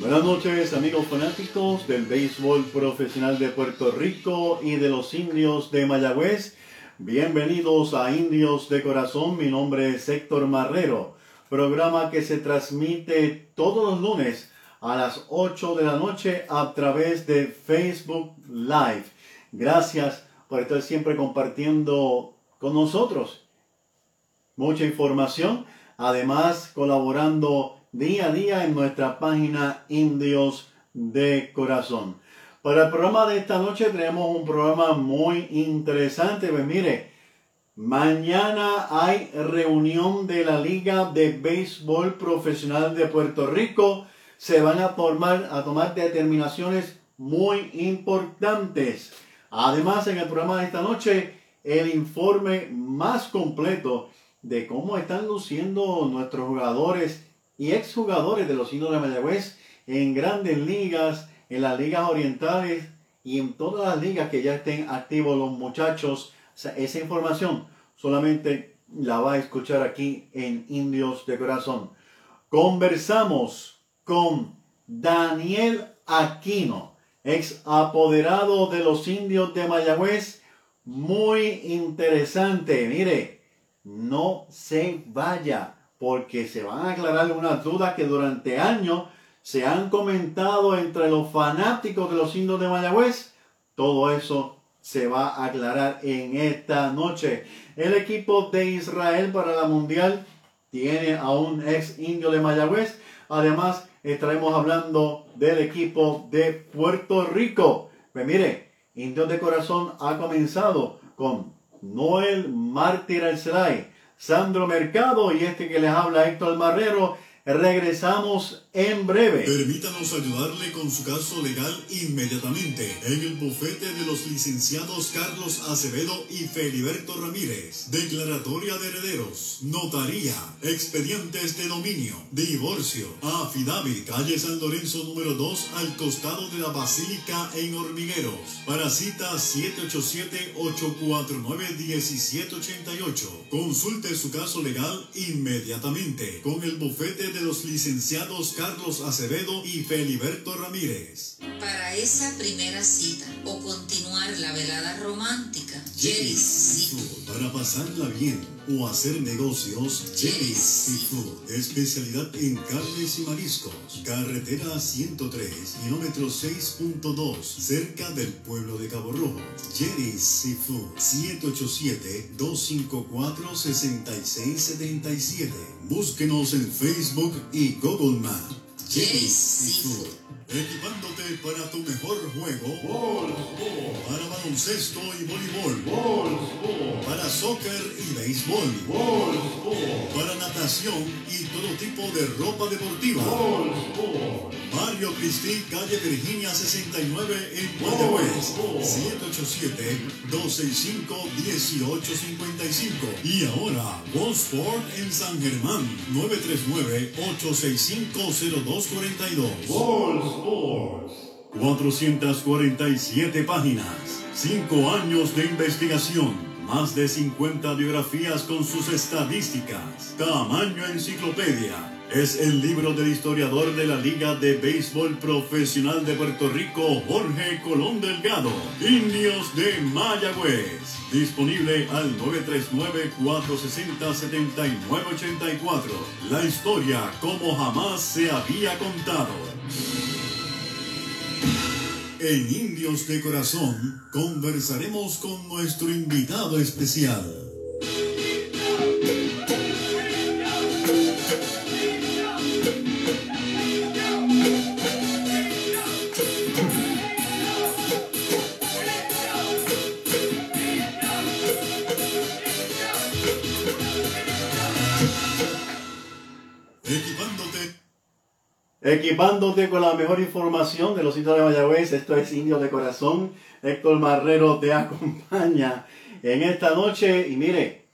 Buenas noches amigos fanáticos del béisbol profesional de Puerto Rico y de los indios de Mayagüez. Bienvenidos a Indios de Corazón, mi nombre es Héctor Marrero, programa que se transmite todos los lunes a las 8 de la noche a través de Facebook Live. Gracias por estar siempre compartiendo con nosotros mucha información, además colaborando día a día en nuestra página Indios de Corazón. Para el programa de esta noche tenemos un programa muy interesante. Pues mire, mañana hay reunión de la Liga de Béisbol Profesional de Puerto Rico. Se van a tomar, a tomar determinaciones muy importantes. Además, en el programa de esta noche, el informe más completo de cómo están luciendo nuestros jugadores y exjugadores de los Indios de Mayagüez en grandes ligas, en las ligas orientales y en todas las ligas que ya estén activos los muchachos. esa información solamente la va a escuchar aquí en Indios de Corazón. Conversamos con Daniel Aquino, ex apoderado de los Indios de Mayagüez. Muy interesante. Mire, no se vaya porque se van a aclarar unas dudas que durante años se han comentado entre los fanáticos de los indios de Mayagüez. Todo eso se va a aclarar en esta noche. El equipo de Israel para la Mundial tiene a un ex indio de Mayagüez. Además, estaremos hablando del equipo de Puerto Rico. Pues mire, Indios de Corazón ha comenzado con Noel Mártir Alcelay, Sandro Mercado y este que les habla Héctor Marrero. Regresamos en breve. Permítanos ayudarle con su caso legal inmediatamente en el bufete de los licenciados Carlos Acevedo y Feliberto Ramírez. Declaratoria de herederos, notaría, expedientes de dominio, divorcio, affidavit, calle San Lorenzo número 2 al costado de la Basílica en Hormigueros. Para cita 787-849-1788. Consulte su caso legal inmediatamente con el bufete de los licenciados Carlos Acevedo y Feliberto Ramírez. Para esa primera cita o continuar la velada romántica, Seafood. Para pasarla bien o hacer negocios, Jerry's Seafood. Especialidad en carnes y mariscos. Carretera 103, kilómetro 6.2, cerca del pueblo de Cabo Rojo. Jerry's Seafood. 787-254-6677. Búsquenos en Facebook y Google Maps. Jerry's Seafood. Equipándote para tu mejor juego. Para baloncesto y voleibol. Para soccer y béisbol. Para natación y todo tipo de ropa deportiva. Mario Cristi, calle Virginia 69 en Mayagüez. 787-265-1855. Y ahora, Sport en San Germán. 939-865-0242. 447 páginas, 5 años de investigación, más de 50 biografías con sus estadísticas, tamaño enciclopedia. Es el libro del historiador de la Liga de Béisbol Profesional de Puerto Rico, Jorge Colón Delgado, Indios de Mayagüez. Disponible al 939-460-7984. La historia como jamás se había contado. En Indios de Corazón conversaremos con nuestro invitado especial. Equipándote con la mejor información de los indios de Mayagüez, esto es Indios de Corazón. Héctor Marrero te acompaña en esta noche. Y mire,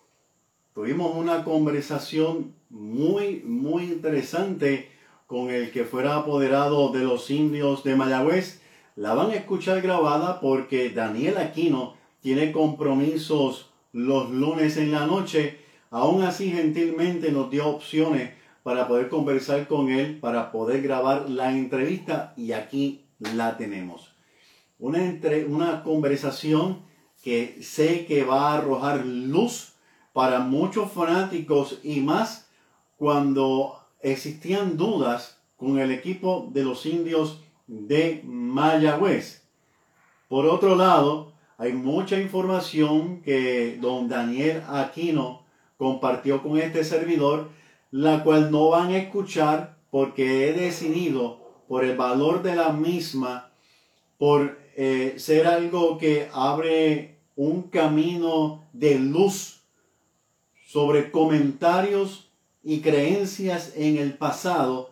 tuvimos una conversación muy, muy interesante con el que fuera apoderado de los indios de Mayagüez. La van a escuchar grabada porque Daniel Aquino tiene compromisos los lunes en la noche. Aún así, gentilmente nos dio opciones para poder conversar con él, para poder grabar la entrevista y aquí la tenemos. Una, entre, una conversación que sé que va a arrojar luz para muchos fanáticos y más cuando existían dudas con el equipo de los indios de Mayagüez. Por otro lado, hay mucha información que don Daniel Aquino compartió con este servidor, la cual no van a escuchar porque he decidido por el valor de la misma, por eh, ser algo que abre un camino de luz sobre comentarios y creencias en el pasado.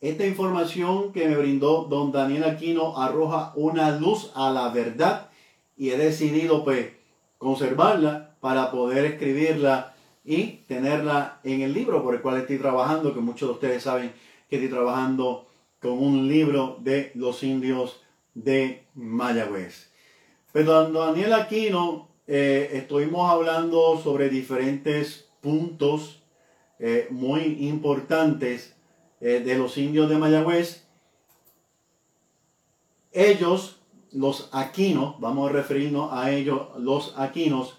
Esta información que me brindó don Daniel Aquino arroja una luz a la verdad y he decidido pues conservarla para poder escribirla y tenerla en el libro por el cual estoy trabajando, que muchos de ustedes saben que estoy trabajando con un libro de los indios de Mayagüez. Pero Daniel Aquino, eh, estuvimos hablando sobre diferentes puntos eh, muy importantes eh, de los indios de Mayagüez. Ellos los Aquinos, vamos a referirnos a ellos, los Aquinos,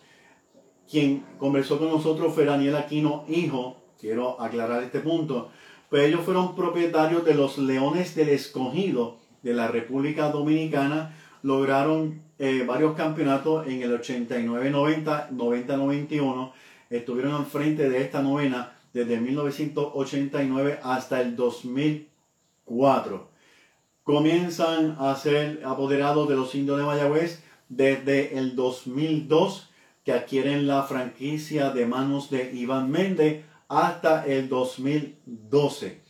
quien conversó con nosotros fue Daniel Aquino, hijo, quiero aclarar este punto, pues ellos fueron propietarios de los Leones del Escogido de la República Dominicana, lograron eh, varios campeonatos en el 89-90, 90-91, estuvieron al frente de esta novena desde 1989 hasta el 2004 comienzan a ser apoderados de los indios de Mayagüez desde el 2002, que adquieren la franquicia de manos de Iván Méndez hasta el 2012.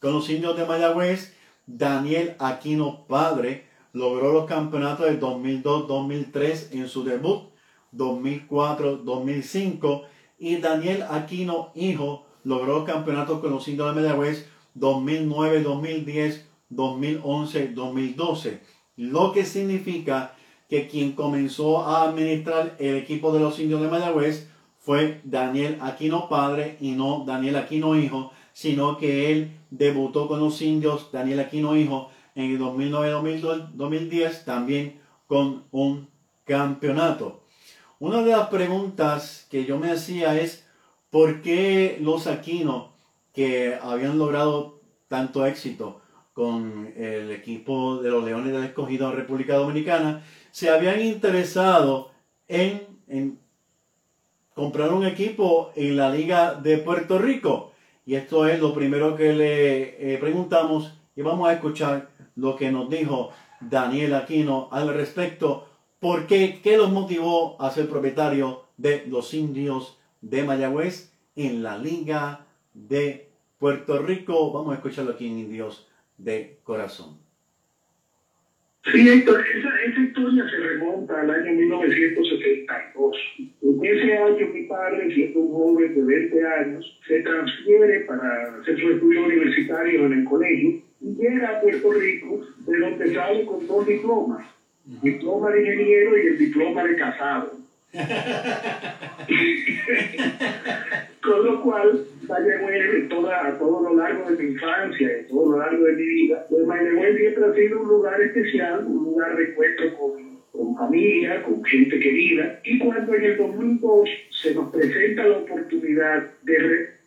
Con los indios de Mayagüez, Daniel Aquino Padre logró los campeonatos del 2002-2003 en su debut, 2004-2005, y Daniel Aquino Hijo logró campeonatos con los indios de Mayagüez 2009-2010, 2011-2012, lo que significa que quien comenzó a administrar el equipo de los indios de Mayagüez fue Daniel Aquino padre y no Daniel Aquino hijo, sino que él debutó con los indios, Daniel Aquino hijo, en el 2009-2010 también con un campeonato. Una de las preguntas que yo me hacía es, ¿por qué los Aquino que habían logrado tanto éxito con el equipo de los Leones del Escogido en República Dominicana, se habían interesado en, comprar un equipo en la Liga de Puerto Rico. Y esto es lo primero que le eh, preguntamos y vamos a escuchar lo que nos dijo Daniel Aquino al respecto. ¿Por qué? ¿Qué los motivó a ser propietario de los indios de Mayagüez en la Liga de Puerto Rico? Vamos a escucharlo aquí en Indios de corazón. Sí, Héctor, esa, historia se remonta al año 1972. En ese año mi padre, siendo un joven de 20 años, se transfiere para hacer su estudio universitario en el colegio y llega a Puerto Rico, de donde sale con dos diplomas. Diploma de ingeniero y el diploma de casado. Con lo cual, Mayagüez, toda, a todo lo largo de mi infancia, y todo lo largo de mi vida, pues Mayagüez siempre ha sido un lugar especial, un lugar de encuentro con, con familia, con gente querida. Y cuando en el 2002 se nos presenta la oportunidad de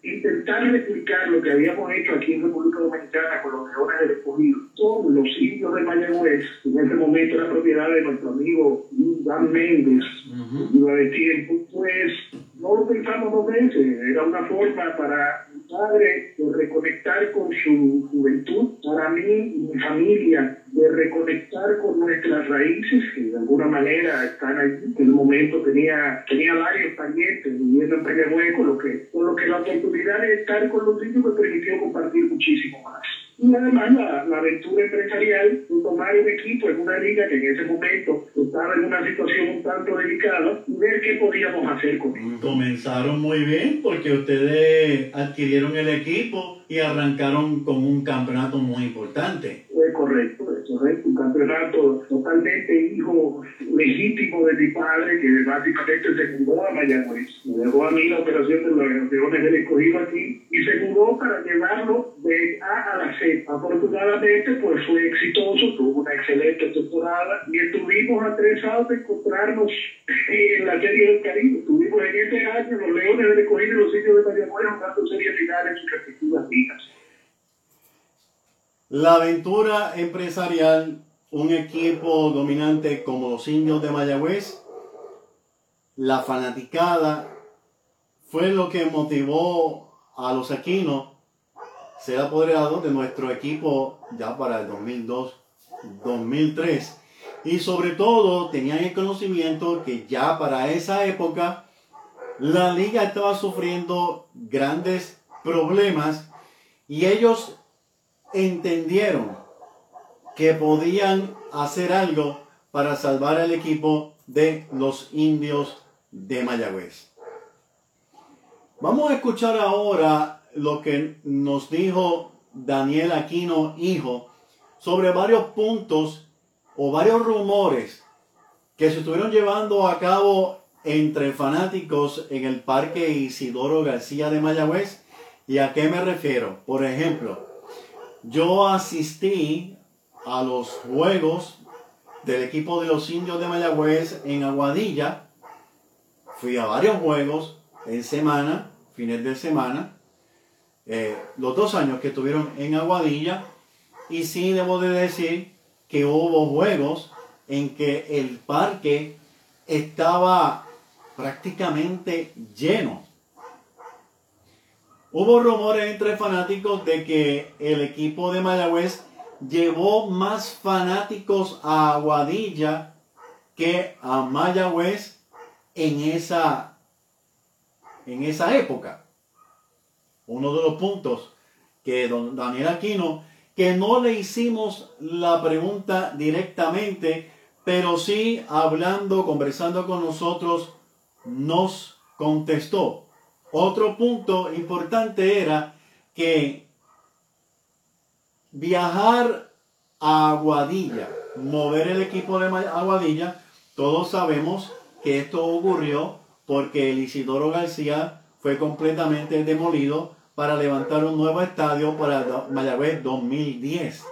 intentar replicar lo que habíamos hecho aquí en República Dominicana con los leones del escogido, con los indios de Mayagüez, en ese momento era propiedad de nuestro amigo Dan Méndez, uh de tiempo, pues no lo pensamos dos veces, era una forma para padre de reconectar con su juventud, para mí y mi familia de reconectar con nuestras raíces, que de alguna manera están ahí. En un momento tenía, tenía varios parientes viviendo en Peñahueco, lo que, con lo que la oportunidad de estar con los niños me permitió compartir muchísimo más. Y además la, la, aventura empresarial tomar un equipo en una liga que en ese momento estaba en una situación un tanto delicada y ver qué podíamos hacer con él. Comenzaron muy bien porque ustedes adquirieron el equipo y arrancaron con un campeonato muy importante. Es correcto, es correcto. Un campeonato totalmente hijo legítimo de mi padre, que básicamente se mudó a Mayagüez. Me dejó a mí la operación de los leones del escogido aquí y se mudó para llevarlo de A a la Z. Afortunadamente, pues fue exitoso, tuvo una excelente temporada y estuvimos a tres años de encontrarnos en la Serie del Caribe. Tuvimos en este año los leones del escogido y los indios de Mayagüez jugando serie final en sus respectivas ligas. La aventura empresarial, un equipo dominante como los indios de Mayagüez, la fanaticada, fue lo que motivó a los Aquinos ser apoderados de nuestro equipo ya para el 2002-2003. Y sobre todo tenían el conocimiento que ya para esa época la liga estaba sufriendo grandes problemas y ellos entendieron que podían hacer algo para salvar al equipo de los indios de Mayagüez. Vamos a escuchar ahora lo que nos dijo Daniel Aquino, hijo, sobre varios puntos o varios rumores que se estuvieron llevando a cabo entre fanáticos en el Parque Isidoro García de Mayagüez. ¿Y a qué me refiero? Por ejemplo, yo asistí a los juegos del equipo de los indios de Mayagüez en Aguadilla. Fui a varios juegos en semana, fines de semana. Eh, los dos años que estuvieron en Aguadilla. Y sí debo de decir que hubo juegos en que el parque estaba prácticamente lleno. Hubo rumores entre fanáticos de que el equipo de Mayagüez llevó más fanáticos a Aguadilla que a Mayagüez en esa, en esa época. Uno de los puntos que don Daniel Aquino, que no le hicimos la pregunta directamente, pero sí hablando, conversando con nosotros, nos contestó. Otro punto importante era que viajar a Aguadilla, mover el equipo de Aguadilla, todos sabemos que esto ocurrió porque el Isidoro García fue completamente demolido para levantar un nuevo estadio para Mayagüez 2010.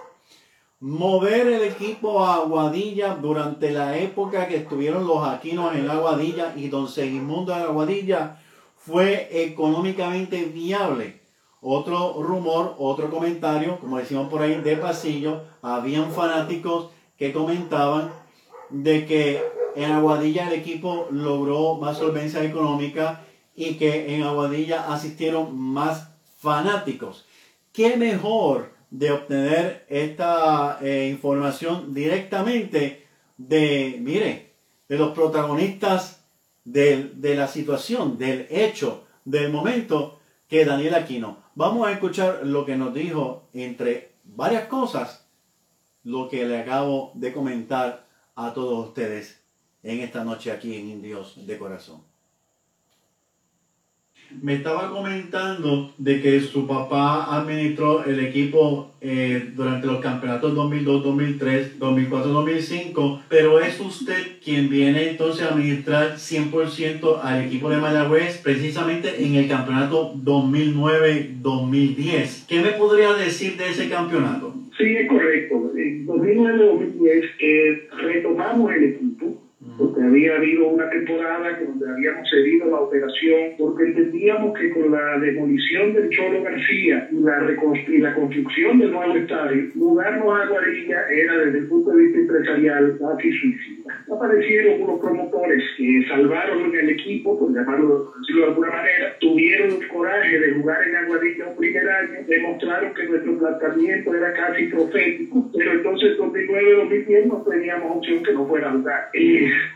Mover el equipo a Aguadilla durante la época que estuvieron los Aquinos en Aguadilla y Don Segismundo en Aguadilla fue económicamente viable. Otro rumor, otro comentario, como decíamos por ahí de pasillo, habían fanáticos que comentaban de que en Aguadilla el equipo logró más solvencia económica y que en Aguadilla asistieron más fanáticos. ¿Qué mejor de obtener esta eh, información directamente de, mire, de los protagonistas de la situación, del hecho, del momento que Daniel Aquino. Vamos a escuchar lo que nos dijo entre varias cosas, lo que le acabo de comentar a todos ustedes en esta noche aquí en Indios de Corazón me estaba comentando de que su papá administró el equipo eh, durante los campeonatos 2002, 2003, 2004, 2005, pero es usted quien viene entonces a administrar 100% al equipo de Mayagüez precisamente en el campeonato 2009-2010. ¿Qué me podría decir de ese campeonato? Sí, es correcto. En 2009-2010 eh, retomamos el equipo porque había habido una temporada donde habíamos cedido la operación, porque entendíamos que con la demolición del Cholo García y la, y la construcción del nuevo estadio, mudarnos a Guarilla era desde el punto de vista empresarial casi suicida. Aparecieron unos promotores que salvaron el equipo, por llamarlo de alguna manera, tuvieron el coraje de jugar en Aguadilla un primer año, demostraron que nuestro planteamiento era casi profético, pero entonces 2009-2010 no teníamos opción que no fuera a jugar.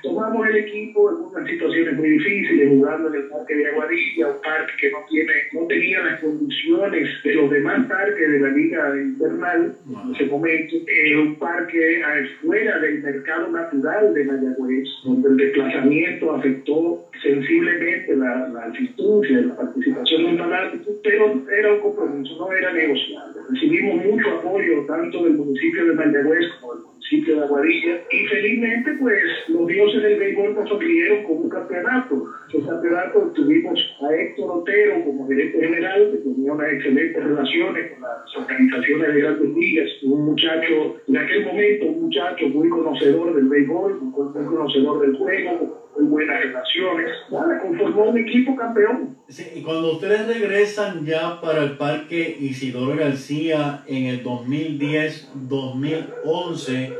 Tomamos el equipo en unas situaciones muy difíciles, jugando en el parque de Aguadilla, un parque que no tiene, no tenía las condiciones de los demás parques de la liga invernal en ese momento, eh, un parque fuera del mercado natural de Mayagüez, donde el desplazamiento afectó sensiblemente la, la asistencia, la participación en fanáticos, pero era un compromiso, no era negociable. Recibimos mucho apoyo tanto del municipio de Mayagüez como del municipio sitio de Aguadilla. Y felizmente, pues, los dioses del béisbol nos sonrieron con un campeonato. Ese campeonato tuvimos a Héctor Otero como gerente general, que tenía unas excelentes relaciones con las organizaciones de grandes ligas. Un muchacho, en aquel momento, un muchacho muy conocedor del béisbol, muy conocedor del juego, muy buenas relaciones. Nada, conformó un equipo campeón. Sí, y cuando ustedes regresan ya para el Parque Isidoro García en el 2010-2011,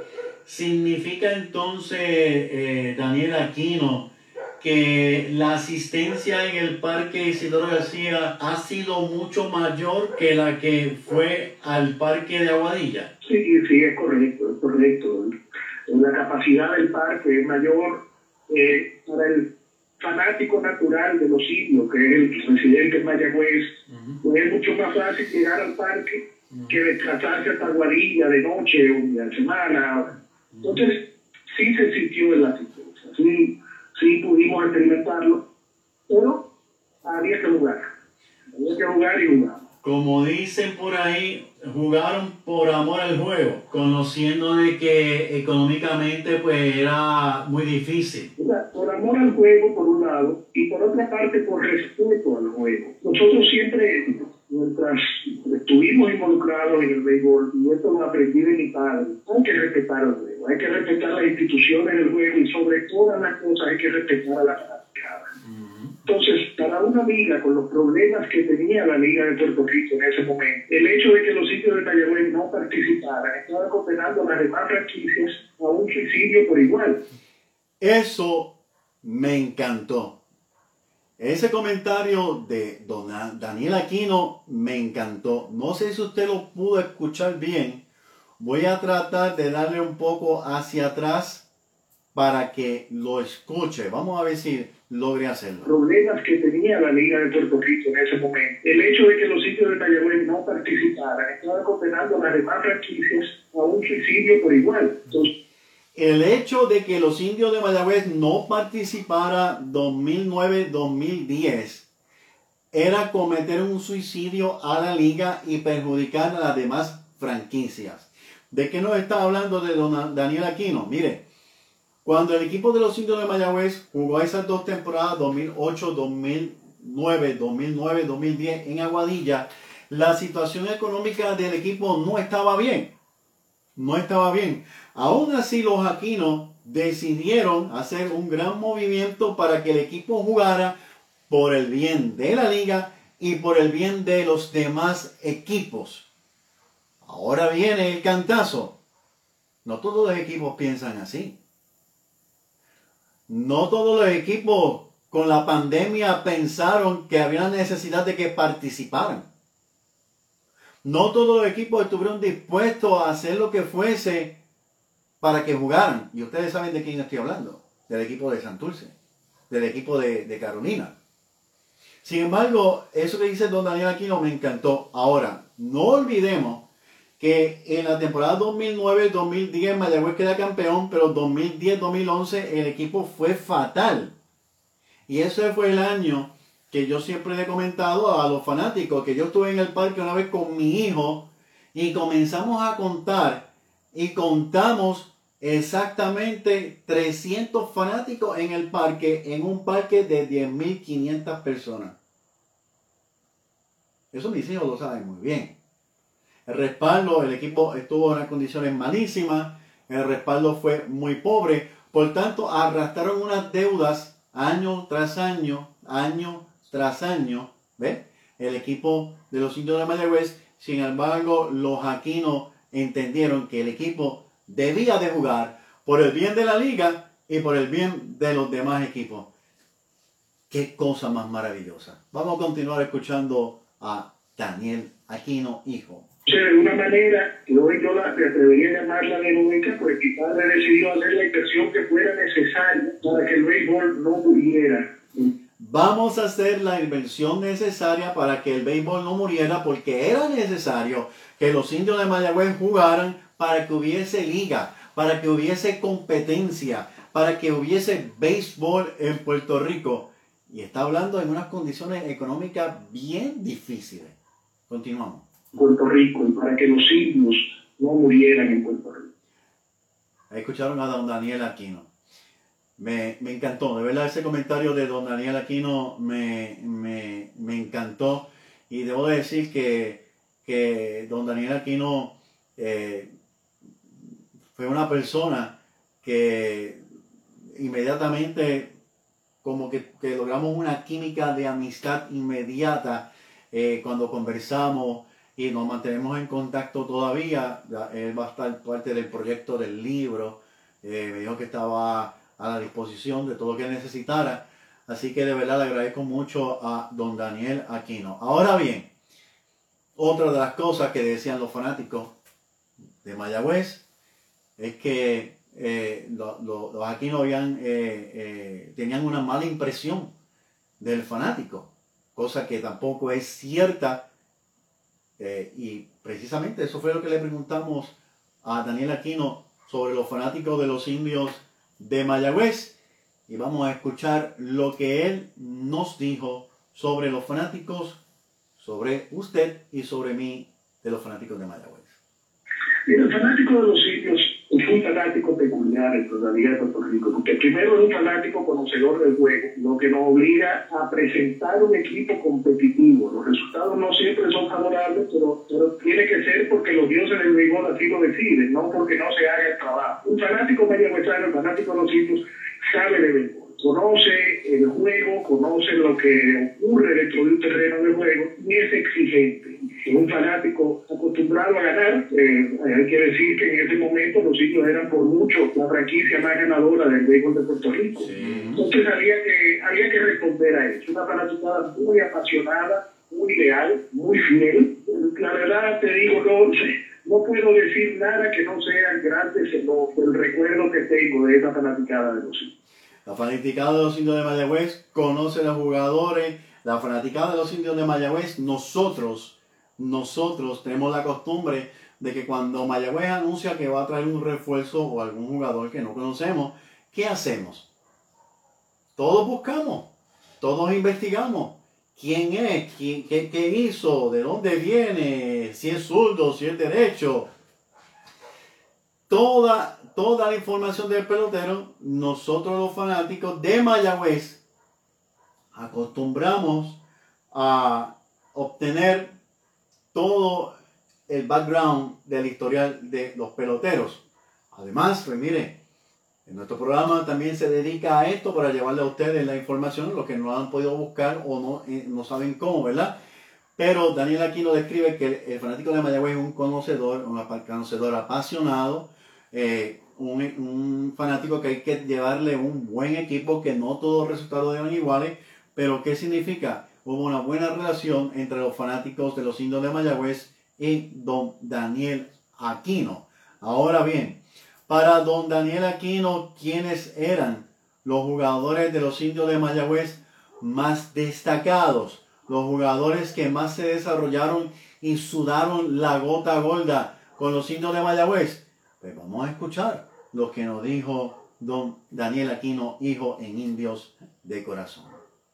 significa entonces, eh, Daniel Aquino, que la asistencia en el Parque Isidoro García ha sido mucho mayor que la que fue al Parque de Aguadilla. Sí, sí, es correcto, es correcto. La capacidad del parque es mayor eh, para el fanático natural de los sitios, que es el residente en Mayagüez, pues es mucho más fácil llegar al parque que desplazarse hasta Guadilla de noche o de semana. Entonces, sí se sintió en la asistencia, sí, sí pudimos experimentarlo, pero había que jugar. Había que jugar y jugar. Como dicen por ahí, jugaron por amor al juego, conociendo de que económicamente pues era muy difícil. Por amor al juego, por un lado, y por otra parte por respeto al juego. Nosotros siempre, mientras estuvimos involucrados en el béisbol, y esto lo aprendí de mi padre, hay que respetar al juego, hay que respetar las instituciones del juego y sobre todas las cosas hay que respetar a la fanaticada. Entonces, para una liga con los problemas que tenía la Liga de Puerto Rico en ese momento, el hecho de que los sitios de Mayagüez no participaran estaba condenando a las demás franquicias a un suicidio por igual. Eso me encantó. Ese comentario de don Daniel Aquino me encantó. No sé si usted lo pudo escuchar bien. Voy a tratar de darle un poco hacia atrás para que lo escuche. Vamos a ver si logre hacerlo. Problemas que tenía la Liga de Puerto Rico en ese momento. El hecho de que los sitios de Mayagüez no participaran estaba condenando las demás franquicias a un suicidio por igual. el hecho de que los indios de Mayagüez no participara 2009-2010 era cometer un suicidio a la liga y perjudicar a las demás franquicias. ¿De qué nos está hablando de don Daniel Aquino? Mire, cuando el equipo de los indios de Mayagüez jugó esas dos temporadas, 2008, 2009, 2009, 2010 en Aguadilla, la situación económica del equipo no estaba bien. No estaba bien. Aún así, los Aquinos decidieron hacer un gran movimiento para que el equipo jugara por el bien de la liga y por el bien de los demás equipos. Ahora viene el cantazo. No todos los equipos piensan así. No todos los equipos con la pandemia pensaron que había necesidad de que participaran. No todos los equipos estuvieron dispuestos a hacer lo que fuese para que jugaran. Y ustedes saben de quién estoy hablando. Del equipo de Santurce. Del equipo de, de Carolina. Sin embargo, eso que dice don Daniel Aquino me encantó. Ahora, no olvidemos que en la temporada 2009-2010 Mayagüez queda campeón, pero 2010-2011 el equipo fue fatal. Y ese fue el año que yo siempre le he comentado a los fanáticos, que yo estuve en el parque una vez con mi hijo y comenzamos a contar y contamos exactamente 300 fanáticos en el parque, en un parque de 10.500 personas. Eso mis hijos lo saben muy bien. El respaldo, el equipo estuvo en unas condiciones malísimas, el respaldo fue muy pobre, por tanto arrastraron unas deudas año tras año, año tras año, ¿ve? El equipo de los indios de Mayagüez, sin embargo, los aquinos entendieron que el equipo debía de jugar por el bien de la liga y por el bien de los demás equipos. Qué cosa más maravillosa. Vamos a continuar escuchando a Daniel Aquino, hijo. O sea, de una manera hoy yo la, atrevería a llamarla de pues mi padre decidió hacer la inversión que fuera necesaria para que el béisbol no muriera. Vamos a hacer la inversión necesaria para que el béisbol no muriera porque era necesario que los indios de Mayagüez jugaran para que hubiese liga, para que hubiese competencia, para que hubiese béisbol en Puerto Rico. Y está hablando en unas condiciones económicas bien difíciles. Continuamos. Puerto Rico y para que los indios no murieran en Puerto Rico. escucharon a don Daniel Aquino. Me, encantó, de verdad ese comentario de don Daniel Aquino me, encantó y debo decir que, que don Daniel Aquino eh, fue una persona que inmediatamente como que, logramos una química de amistad inmediata eh, cuando conversamos y nos mantenemos en contacto todavía. Él va a estar parte del proyecto del libro. Eh, me dijo que estaba a la disposición de todo lo que necesitara. Así que de verdad le agradezco mucho a don Daniel Aquino. Ahora bien, otra de las cosas que decían los fanáticos de Mayagüez es que eh, los Aquino habían, eh, eh, tenían una mala impresión del fanático, cosa que tampoco es cierta. Y precisamente eso fue lo que le preguntamos a Daniel Aquino sobre los fanáticos de los indios de Mayagüez y vamos a escuchar lo que él nos dijo sobre los fanáticos, sobre usted y sobre mí de los fanáticos de Mayagüez. el fanático de los indios un fanático peculiar en todavía de Puerto Rico, porque primero es un fanático conocedor del juego, lo que nos obliga a presentar un equipo competitivo. Los resultados no siempre son favorables, pero, tiene que ser porque los dioses del béisbol así lo deciden, no porque no se haga el trabajo. Un fanático mayagüezano, un fanático de los hijos, sabe de béisbol conoce el juego, conoce lo que ocurre dentro de un terreno de juego y es exigente. Es un fanático acostumbrado a ganar. Eh, hay que decir que en ese momento los indios eran por mucho la franquicia más ganadora del béisbol de Puerto Rico. Entonces había que, había que responder a eso. Una fanaticada muy apasionada, muy leal, muy fiel. La verdad te digo, no, no puedo decir nada que no sea grande el recuerdo que tengo de esa fanaticada de los indios. La fanaticada de los indios de Mayagüez conoce a los jugadores. La fanaticada de los indios de Mayagüez, nosotros, nosotros tenemos la costumbre de que cuando Mayagüez anuncia que va a traer un refuerzo o algún jugador que no conocemos, ¿qué hacemos? Todos buscamos, todos investigamos. ¿Quién es? ¿Quién, qué, ¿Qué hizo? ¿De dónde viene? Si es zurdo, si es derecho. Toda toda la información del pelotero, nosotros los fanáticos de Mayagüez acostumbramos a obtener todo el background del historial de los peloteros. Además, pues mire, en nuestro programa también se dedica a esto para llevarle a ustedes la información, los que no han podido buscar o no, eh, no saben cómo, ¿verdad? Pero Daniel aquí nos describe que el, fanático de Mayagüez es un conocedor, un conocedor apasionado, eh, un, fanático que hay que llevarle un buen equipo, que no todos los resultados eran iguales, pero ¿qué significa? Hubo una buena relación entre los fanáticos de los indios de Mayagüez y don Daniel Aquino. Ahora bien, para don Daniel Aquino, ¿quiénes eran los jugadores de los indios de Mayagüez más destacados? Los jugadores que más se desarrollaron y sudaron la gota gorda con los indios de Mayagüez. Pues vamos a escuchar lo que nos dijo don Daniel Aquino, hijo en Indios de Corazón.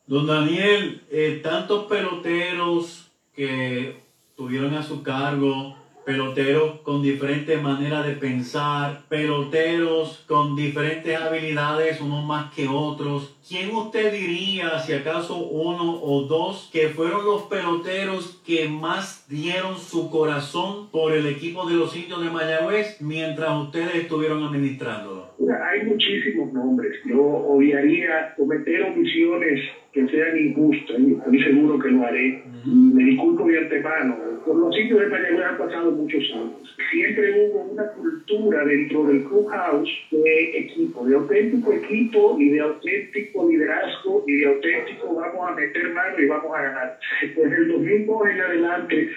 Don Daniel, eh, tantos peloteros que tuvieron a su cargo peloteros con diferentes maneras de pensar, peloteros con diferentes habilidades, unos más que otros. ¿Quién usted diría, si acaso uno o dos, que fueron los peloteros que más dieron su corazón por el equipo de los indios de Mayagüez mientras ustedes estuvieron administrándolo? Hay muchísimos nombres. Yo odiaría cometer omisiones que sean injustas, y estoy seguro que lo haré. Me disculpo de antemano. Por los sitios de Mayagüez han pasado muchos años. Siempre hubo una cultura dentro del clubhouse de equipo, de auténtico equipo y de auténtico liderazgo y de auténtico vamos a meter mano y vamos a ganar. Desde el 2002 en adelante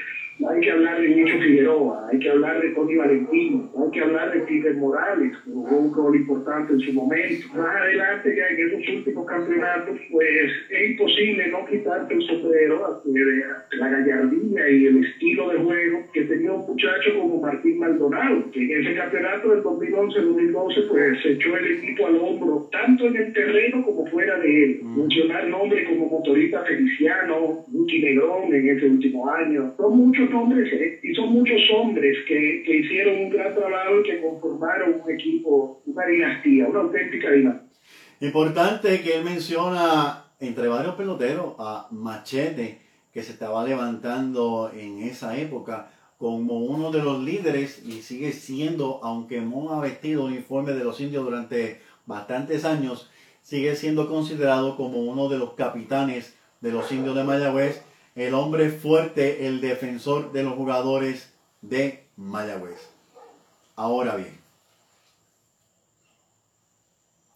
hay que hablar de Nicho Figueroa, hay que hablar de Tony Valentino, hay que hablar de Peter Morales, que jugó un rol importante en su momento. Más adelante, ya en esos últimos campeonatos, pues es imposible no quitarte el sombrero de la gallardía y el estilo de juego que tenía unos muchachos como Martín Maldonado, que en ese campeonato del 2011-2012 pues se echó el equipo al hombro, tanto en el terreno como fuera de él. Mm. Mencionar nombres como Motorista Feliciano, Lucky Negrón en ese último año. Son muchos nombres eh, y son muchos hombres que, que hicieron un gran trabajo y que conformaron un equipo, una dinastía, una auténtica dinastía. Importante que él menciona entre varios peloteros a Machete, que se estaba levantando en esa época como uno de los líderes y sigue siendo, aunque no ha vestido uniforme de los indios durante bastantes años, sigue siendo considerado como uno de los capitanes de los indios de Mayagüez, el hombre fuerte, el defensor de los jugadores de Mayagüez. Ahora bien,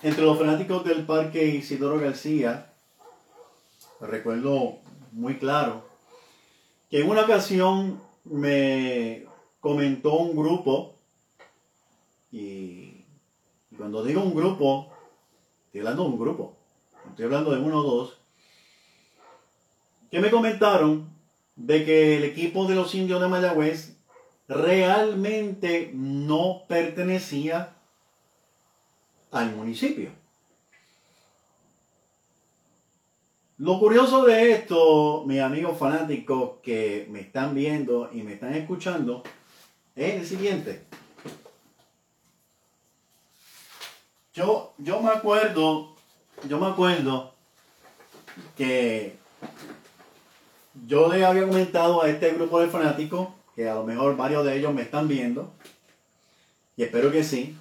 entre los fanáticos del Parque Isidoro García, recuerdo muy claro que en una ocasión me comentó un grupo, y cuando digo un grupo, estoy hablando de un grupo, estoy hablando de uno o dos, que me comentaron de que el equipo de los indios de Mayagüez realmente no pertenecía al municipio. Lo curioso de esto, mis amigos fanáticos que me están viendo y me están escuchando, es el siguiente. Yo, yo me acuerdo, yo me acuerdo que yo le había comentado a este grupo de fanáticos, que a lo mejor varios de ellos me están viendo, y espero que sí,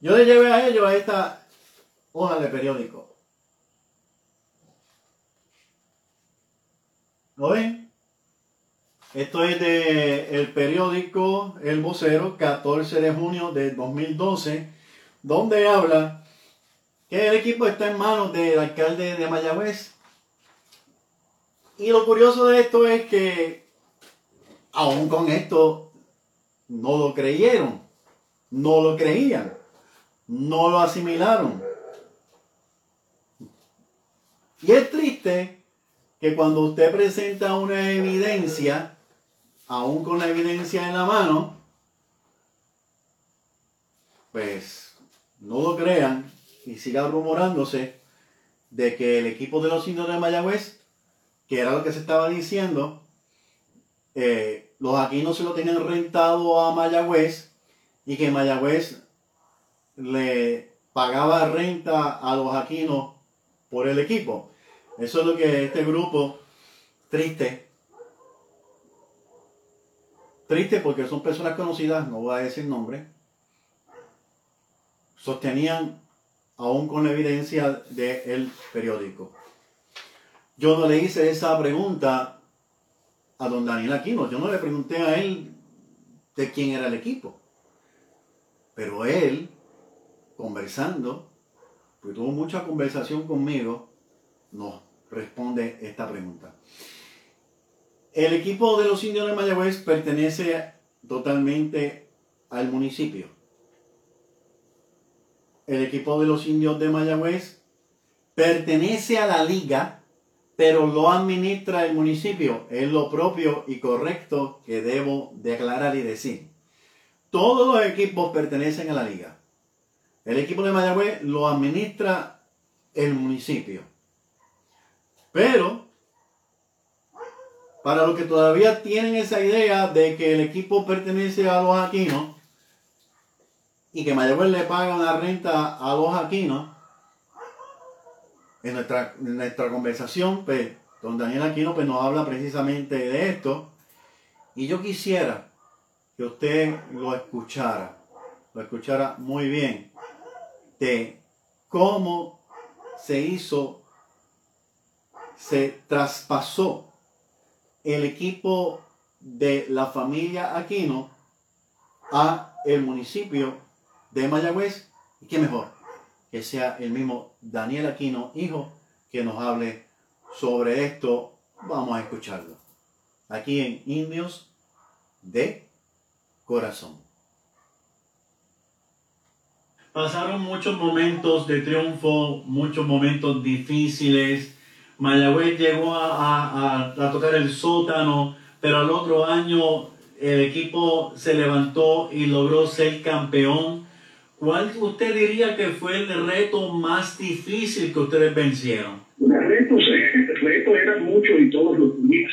yo le llevé a ellos a esta hoja de periódico. ¿Lo ven? Esto es de el periódico El Vocero, 14 de junio de 2012, donde habla que el equipo está en manos del alcalde de Mayagüez. Y lo curioso de esto es que aún con esto no lo creyeron, no lo creían no lo asimilaron. Y es triste que cuando usted presenta una evidencia, aún con la evidencia en la mano, pues no lo crean y siga rumorándose de que el equipo de los indios de Mayagüez, que era lo que se estaba diciendo, eh, los aquí no se lo tenían rentado a Mayagüez y que Mayagüez le pagaba renta a los aquinos por el equipo. Eso es lo que este grupo, triste, triste porque son personas conocidas, no voy a decir nombre, sostenían aún con la evidencia del periódico. Yo no le hice esa pregunta a don Daniel Aquino, yo no le pregunté a él de quién era el equipo, pero él conversando, porque tuvo mucha conversación conmigo, nos responde esta pregunta. El equipo de los indios de Mayagüez pertenece totalmente al municipio. El equipo de los indios de Mayagüez pertenece a la liga, pero lo administra el municipio. Es lo propio y correcto que debo declarar y decir. Todos los equipos pertenecen a la liga. El equipo de Mayagüez lo administra el municipio. Pero, para los que todavía tienen esa idea de que el equipo pertenece a los Aquinos y que Mayagüez le paga una renta a los Aquinos, en nuestra, conversación, pues, don Daniel Aquino pues, nos habla precisamente de esto. Y yo quisiera que usted lo escuchara, lo escuchara muy bien de cómo se hizo, se traspasó el equipo de la familia Aquino a el municipio de Mayagüez. Y qué mejor que sea el mismo Daniel Aquino, hijo, que nos hable sobre esto. Vamos a escucharlo. Aquí en Indios de Corazón. Pasaron muchos momentos de triunfo, muchos momentos difíciles. Mayagüez llegó a, tocar el sótano pero al otro año el equipo se levantó y logró ser campeón. ¿Cuál usted diría que fue el reto más difícil que ustedes vencieron? Los retos, retos eran muchos y todos los días.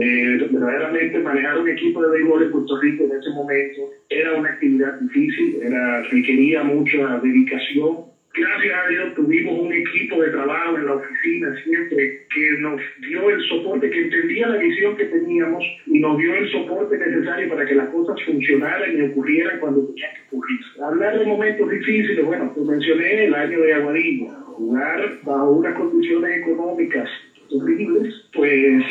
Eh, verdaderamente manejar un equipo de béisbol en Puerto Rico en ese momento era una actividad difícil, era, requería mucha dedicación, gracias a Dios tuvimos un equipo de trabajo en la oficina siempre que nos dio el soporte, que entendía la visión que teníamos y nos dio el soporte necesario para que las cosas funcionaran y ocurrieran cuando tenían que ocurrir. Hablar de momentos difíciles, bueno, te mencioné el año de Aguadilla, jugar bajo unas condiciones económicas horribles, pues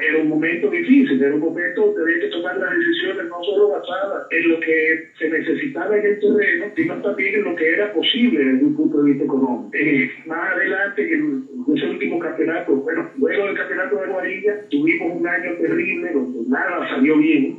era un momento difícil, era un momento donde había que tomar las decisiones no solo basadas en lo que se necesitaba en el terreno, sino también en lo que era posible desde un punto de vista económico. Eh, más adelante, en, ese último campeonato, bueno, luego del campeonato de Guarilla, tuvimos un año terrible donde nada salió bien.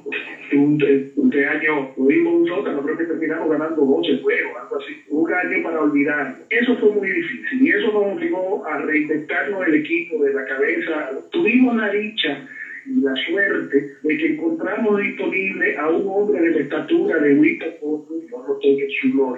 Un, un año tuvimos un sótano, creo que terminamos ganando 12 juegos, algo así. Un año para olvidar. Eso fue muy difícil y eso nos obligó a reinventarnos el equipo de la cabeza. Tuvimos la dicha y la suerte de que encontramos disponible a un hombre de la estatura de Wito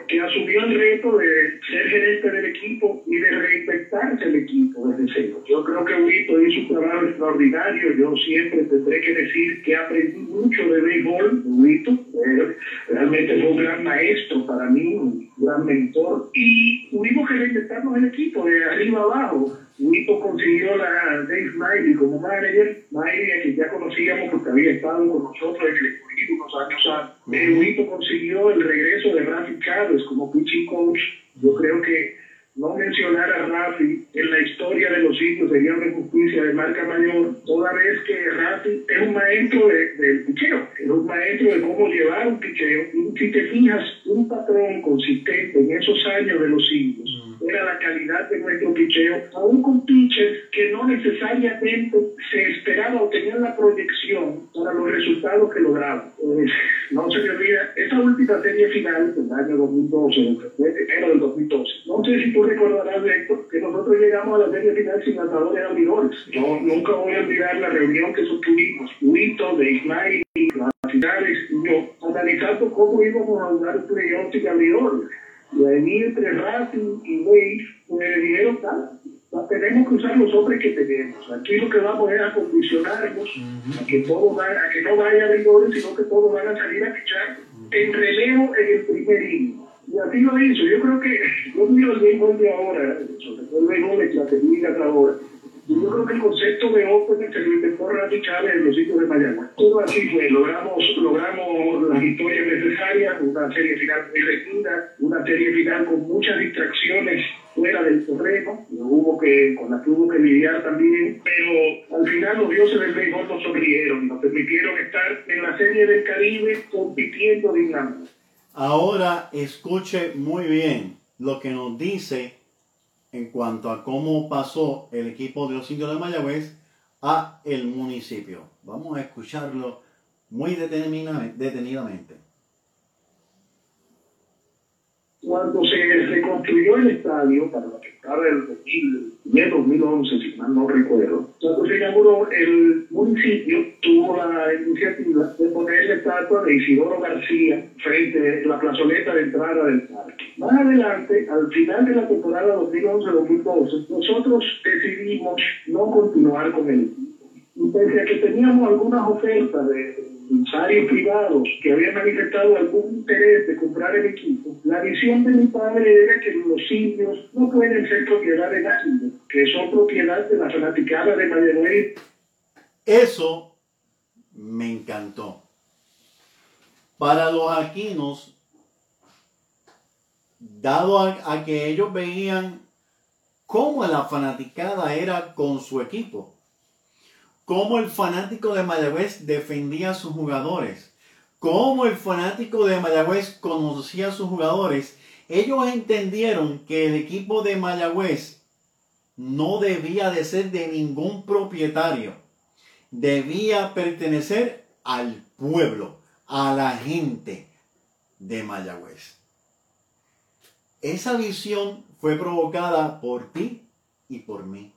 que asumió el reto de ser gerente del equipo y de reinventarse el equipo desde cero. Yo creo que Wito hizo un trabajo extraordinario. Yo siempre tendré que decir que aprendí mucho de béisbol. Eh, realmente fue un gran maestro para mí, un gran mentor. Y tuvimos que reinventarnos el equipo de arriba abajo Wito consiguió la Dave Miley como manager, Miley que ya conocíamos porque había estado con nosotros en el escogido unos años antes. Wito consiguió el regreso de Rafi Chávez como pitching coach. Yo creo que no mencionar a Rafi en la historia de los sitios sería una injusticia de marca mayor, toda vez que Rafi es un maestro del de picheo, es un maestro de cómo llevar un picheo. Y si te fijas, un patrón consistente en esos años de los sitios era la calidad de nuestro picheo, aún con pitchers que no necesariamente se esperaba o tenían la proyección para los resultados que lograban. No se me olvida, esa última serie final del año 2012, enero del 2012, no sé si tú recordarás esto, que nosotros llegamos a la serie final sin lanzadores abridores. Yo nunca voy a olvidar la reunión que sostuvimos, Huito, de Ismail, las finales y yo, analizando cómo íbamos a jugar playoff sin abridores. Y ahí entre Racing y Wade, pues dijeron, tenemos que usar los hombres que tenemos. Aquí lo que vamos es a condicionarnos a, que todos a que no vaya rigores, sino que todos van a salir a fichar en relevo en el primer inning. Y así lo hizo. Yo creo que, yo miro el béisbol de ahora, sobre todo el béisbol de hasta ahora, yo creo que el concepto de Open se lo inventó Randy Chávez en los sitios de Mayagüez. Todo así fue, logramos, logramos las victorias necesarias, una serie final muy reñida, una serie final con muchas distracciones fuera del terreno, hubo que, con las que hubo que lidiar también, pero al final los dioses del béisbol nos sonrieron y nos permitieron estar en la serie del Caribe compitiendo dignamente. Ahora escuche muy bien lo que nos dice en cuanto a cómo pasó el equipo de los indios de Mayagüez a el municipio. Vamos a escucharlo muy detenidamente. Cuando se reconstruyó el estadio la temporada del 2011, si mal no recuerdo, se inauguró, el municipio tuvo la iniciativa de poner la estatua de Isidoro García frente a la plazoleta de entrada del parque. Más adelante, al final de la temporada 2011-2012, nosotros decidimos no continuar con el equipo. Pese a que teníamos algunas ofertas de empresarios privados que habían manifestado algún interés de comprar el equipo, la visión de mi padre era que los indios no pueden ser propiedad de nadie, que son propiedad de la fanaticada de Mayagüez. Eso me encantó. Para los aquinos, dado a, que ellos veían cómo la fanaticada era con su equipo, cómo el fanático de Mayagüez defendía a sus jugadores, cómo el fanático de Mayagüez conocía a sus jugadores, ellos entendieron que el equipo de Mayagüez no debía de ser de ningún propietario, debía pertenecer al pueblo, a la gente de Mayagüez. Esa visión fue provocada por ti y por mí.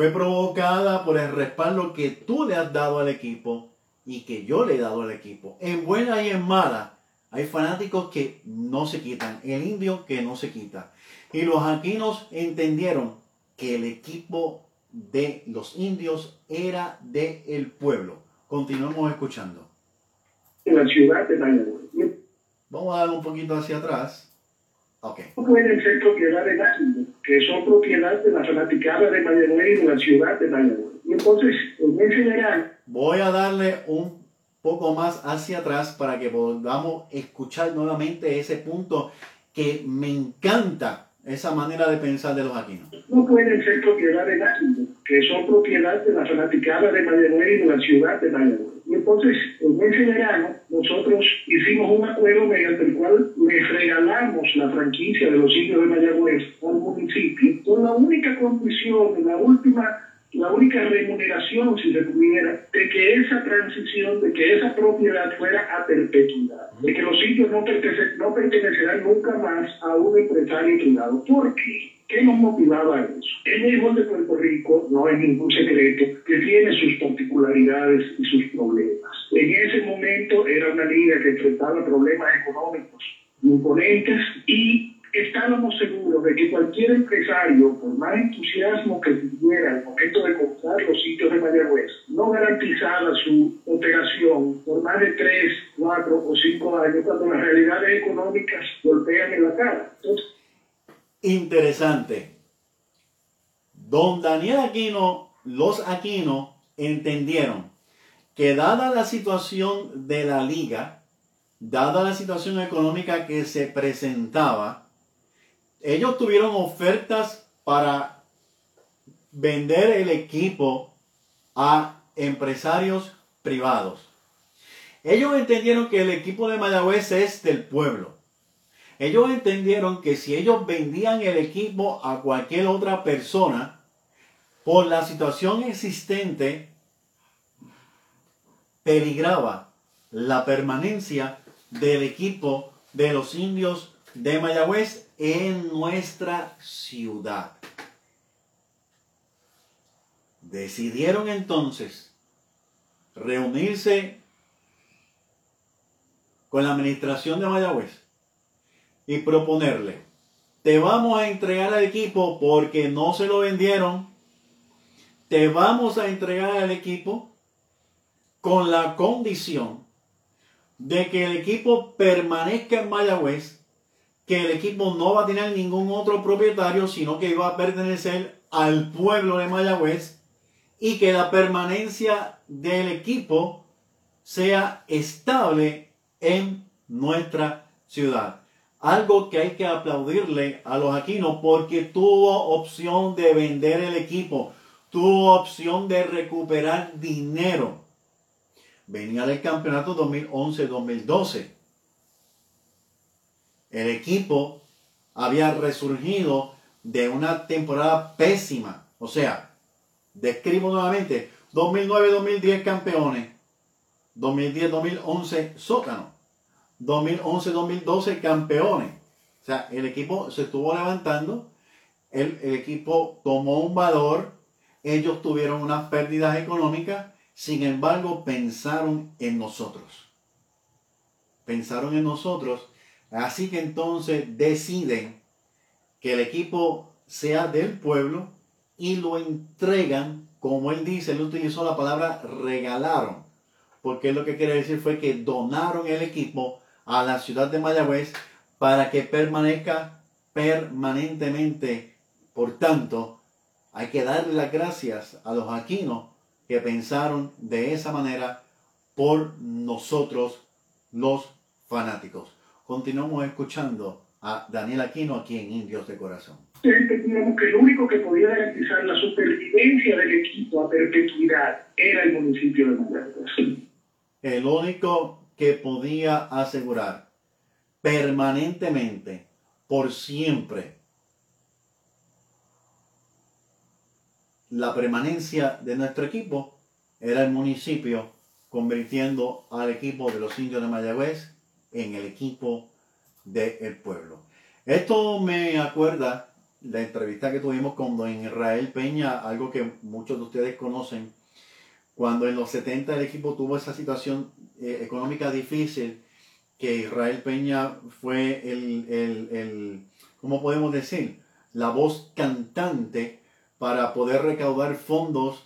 Fue provocada por el respaldo que tú le has dado al equipo y que yo le he dado al equipo. En buena y en mala, hay fanáticos que no se quitan, el indio que no se quita. Y los aquinos entendieron que el equipo de los indios era del el pueblo. Continuemos escuchando. En la ciudad de. Vamos a dar un poquito hacia atrás. Okay. No pueden ser propiedad de nadie, que son propiedad de la fanaticada de Mayagüez y de la ciudad de Mayagüez. Y entonces, en ese general... Voy a darle un poco más hacia atrás para que podamos escuchar nuevamente ese punto que me encanta esa manera de pensar de los aquinos. No pueden ser propiedad de nadie, que son propiedad de la fanaticada de Mayagüez y de la ciudad de Mayagüez. Y entonces, en ese verano, nosotros hicimos un acuerdo mediante el cual le regalamos la franquicia de los indios de Mayagüez al municipio, con la única condición, la última la única remuneración, si se pudiera, de que esa transición, de que esa propiedad fuera a perpetuidad, de que los sitios no, no pertenecerán nunca más a un empresario privado. ¿Por qué? ¿Qué nos motivaba a eso? El béisbol de Puerto Rico no es ningún secreto que tiene sus particularidades y sus problemas. En ese momento era una liga que enfrentaba problemas económicos imponentes y estábamos seguros de que cualquier empresario, por más entusiasmo que tuviera al momento de comprar los sitios de Mayagüez, no garantizaba su operación por más de tres, cuatro o cinco años cuando las realidades económicas golpean en la cara. Interesante. Don Daniel Aquino, los Aquino entendieron que dada la situación de la liga, dada la situación económica que se presentaba, ellos tuvieron ofertas para vender el equipo a empresarios privados. Ellos entendieron que el equipo de Mayagüez es del pueblo. Ellos entendieron que si ellos vendían el equipo a cualquier otra persona, por la situación existente, peligraba la permanencia del equipo de los indios de Mayagüez en nuestra ciudad. Decidieron entonces reunirse con la administración de Mayagüez y proponerle, te vamos a entregar al equipo porque no se lo vendieron, te vamos a entregar al equipo con la condición de que el equipo permanezca en Mayagüez que el equipo no va a tener ningún otro propietario, sino que va a pertenecer al pueblo de Mayagüez y que la permanencia del equipo sea estable en nuestra ciudad. Algo que hay que aplaudirle a los aquinos porque tuvo opción de vender el equipo, tuvo opción de recuperar dinero. Venía del campeonato 2011-2012 el equipo había resurgido de una temporada pésima. O sea, describo nuevamente, 2009-2010 campeones, 2010-2011 sótano, 2011-2012 campeones. O sea, el equipo se estuvo levantando, el, el equipo tomó un valor, ellos tuvieron unas pérdidas económicas, sin embargo pensaron en nosotros. Pensaron en nosotros Así que entonces deciden que el equipo sea del pueblo y lo entregan, como él dice, él utilizó la palabra regalaron, porque lo que quiere decir fue que donaron el equipo a la ciudad de Mayagüez para que permanezca permanentemente. Por tanto, hay que darle las gracias a los aquinos que pensaron de esa manera por nosotros los fanáticos. Continuamos escuchando a Daniel Aquino aquí en Indios de Corazón. Entendíamos que lo único que podía garantizar la supervivencia del equipo a perpetuidad era el municipio de Mayagüez. El único que podía asegurar permanentemente, por siempre, la permanencia de nuestro equipo era el municipio, convirtiendo al equipo de los indios de Mayagüez en el equipo del pueblo. Esto me acuerda la entrevista que tuvimos con don Israel Peña, algo que muchos de ustedes conocen, cuando en los 70 el equipo tuvo esa situación eh, económica difícil, que Israel Peña fue el, el, el, ¿cómo podemos decir? La voz cantante para poder recaudar fondos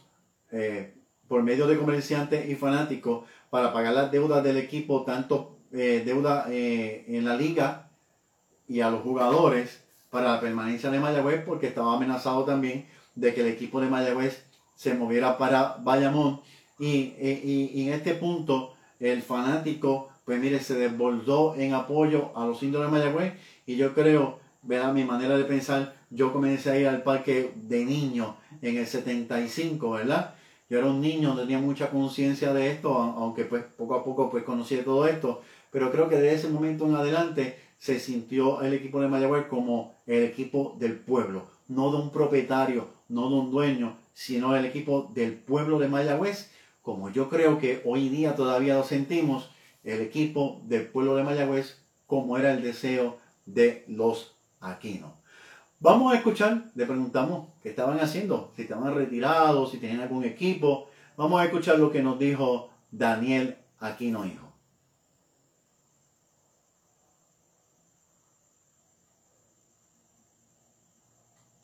eh, por medio de comerciantes y fanáticos para pagar las deudas del equipo, tanto eh, deuda en la liga y a los jugadores para la permanencia de Mayagüez, porque estaba amenazado también de que el equipo de Mayagüez se moviera para Bayamón. Y, en este punto, el fanático, pues mire, se desbordó en apoyo a los indios de Mayagüez. Y yo creo, vea mi manera de pensar, yo comencé a ir al parque de niño en el 75, ¿verdad? Yo era un niño, tenía mucha conciencia de esto, aunque pues poco a poco pues conocí todo esto. Pero creo que de ese momento en adelante se sintió el equipo de Mayagüez como el equipo del pueblo, no de un propietario, no de un dueño, sino el equipo del pueblo de Mayagüez, como yo creo que hoy día todavía lo sentimos, el equipo del pueblo de Mayagüez, como era el deseo de los Aquinos. Vamos a escuchar, le preguntamos qué estaban haciendo, si estaban retirados, si tenían algún equipo. Vamos a escuchar lo que nos dijo Daniel Aquino Hijo.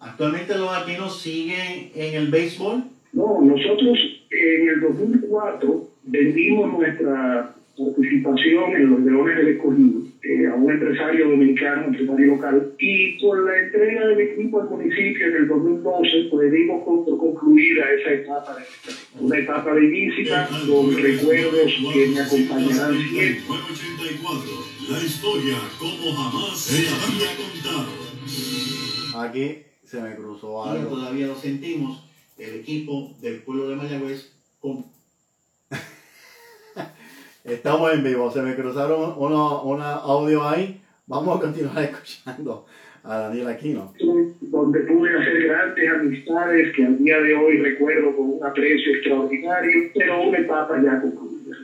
¿Actualmente los Aquinos siguen en el béisbol? No, nosotros en el 2004 vendimos nuestra participación en los Leones del Escogido eh, a un empresario dominicano, un empresario local, y por la entrega del equipo al municipio en el 2012, pues dimos concluir a esa etapa, de, una etapa bellísima con recuerdos que me acompañarán siempre. 84, la historia como jamás se había contado. Aquí se me cruzó algo. todavía lo sentimos. El equipo del pueblo de Mayagüez con... Estamos en vivo, se me cruzaron una, audio ahí. Vamos a continuar escuchando a Daniel Aquino. Donde pude hacer grandes amistades que al día de hoy recuerdo con un aprecio extraordinario, pero una etapa ya concluida.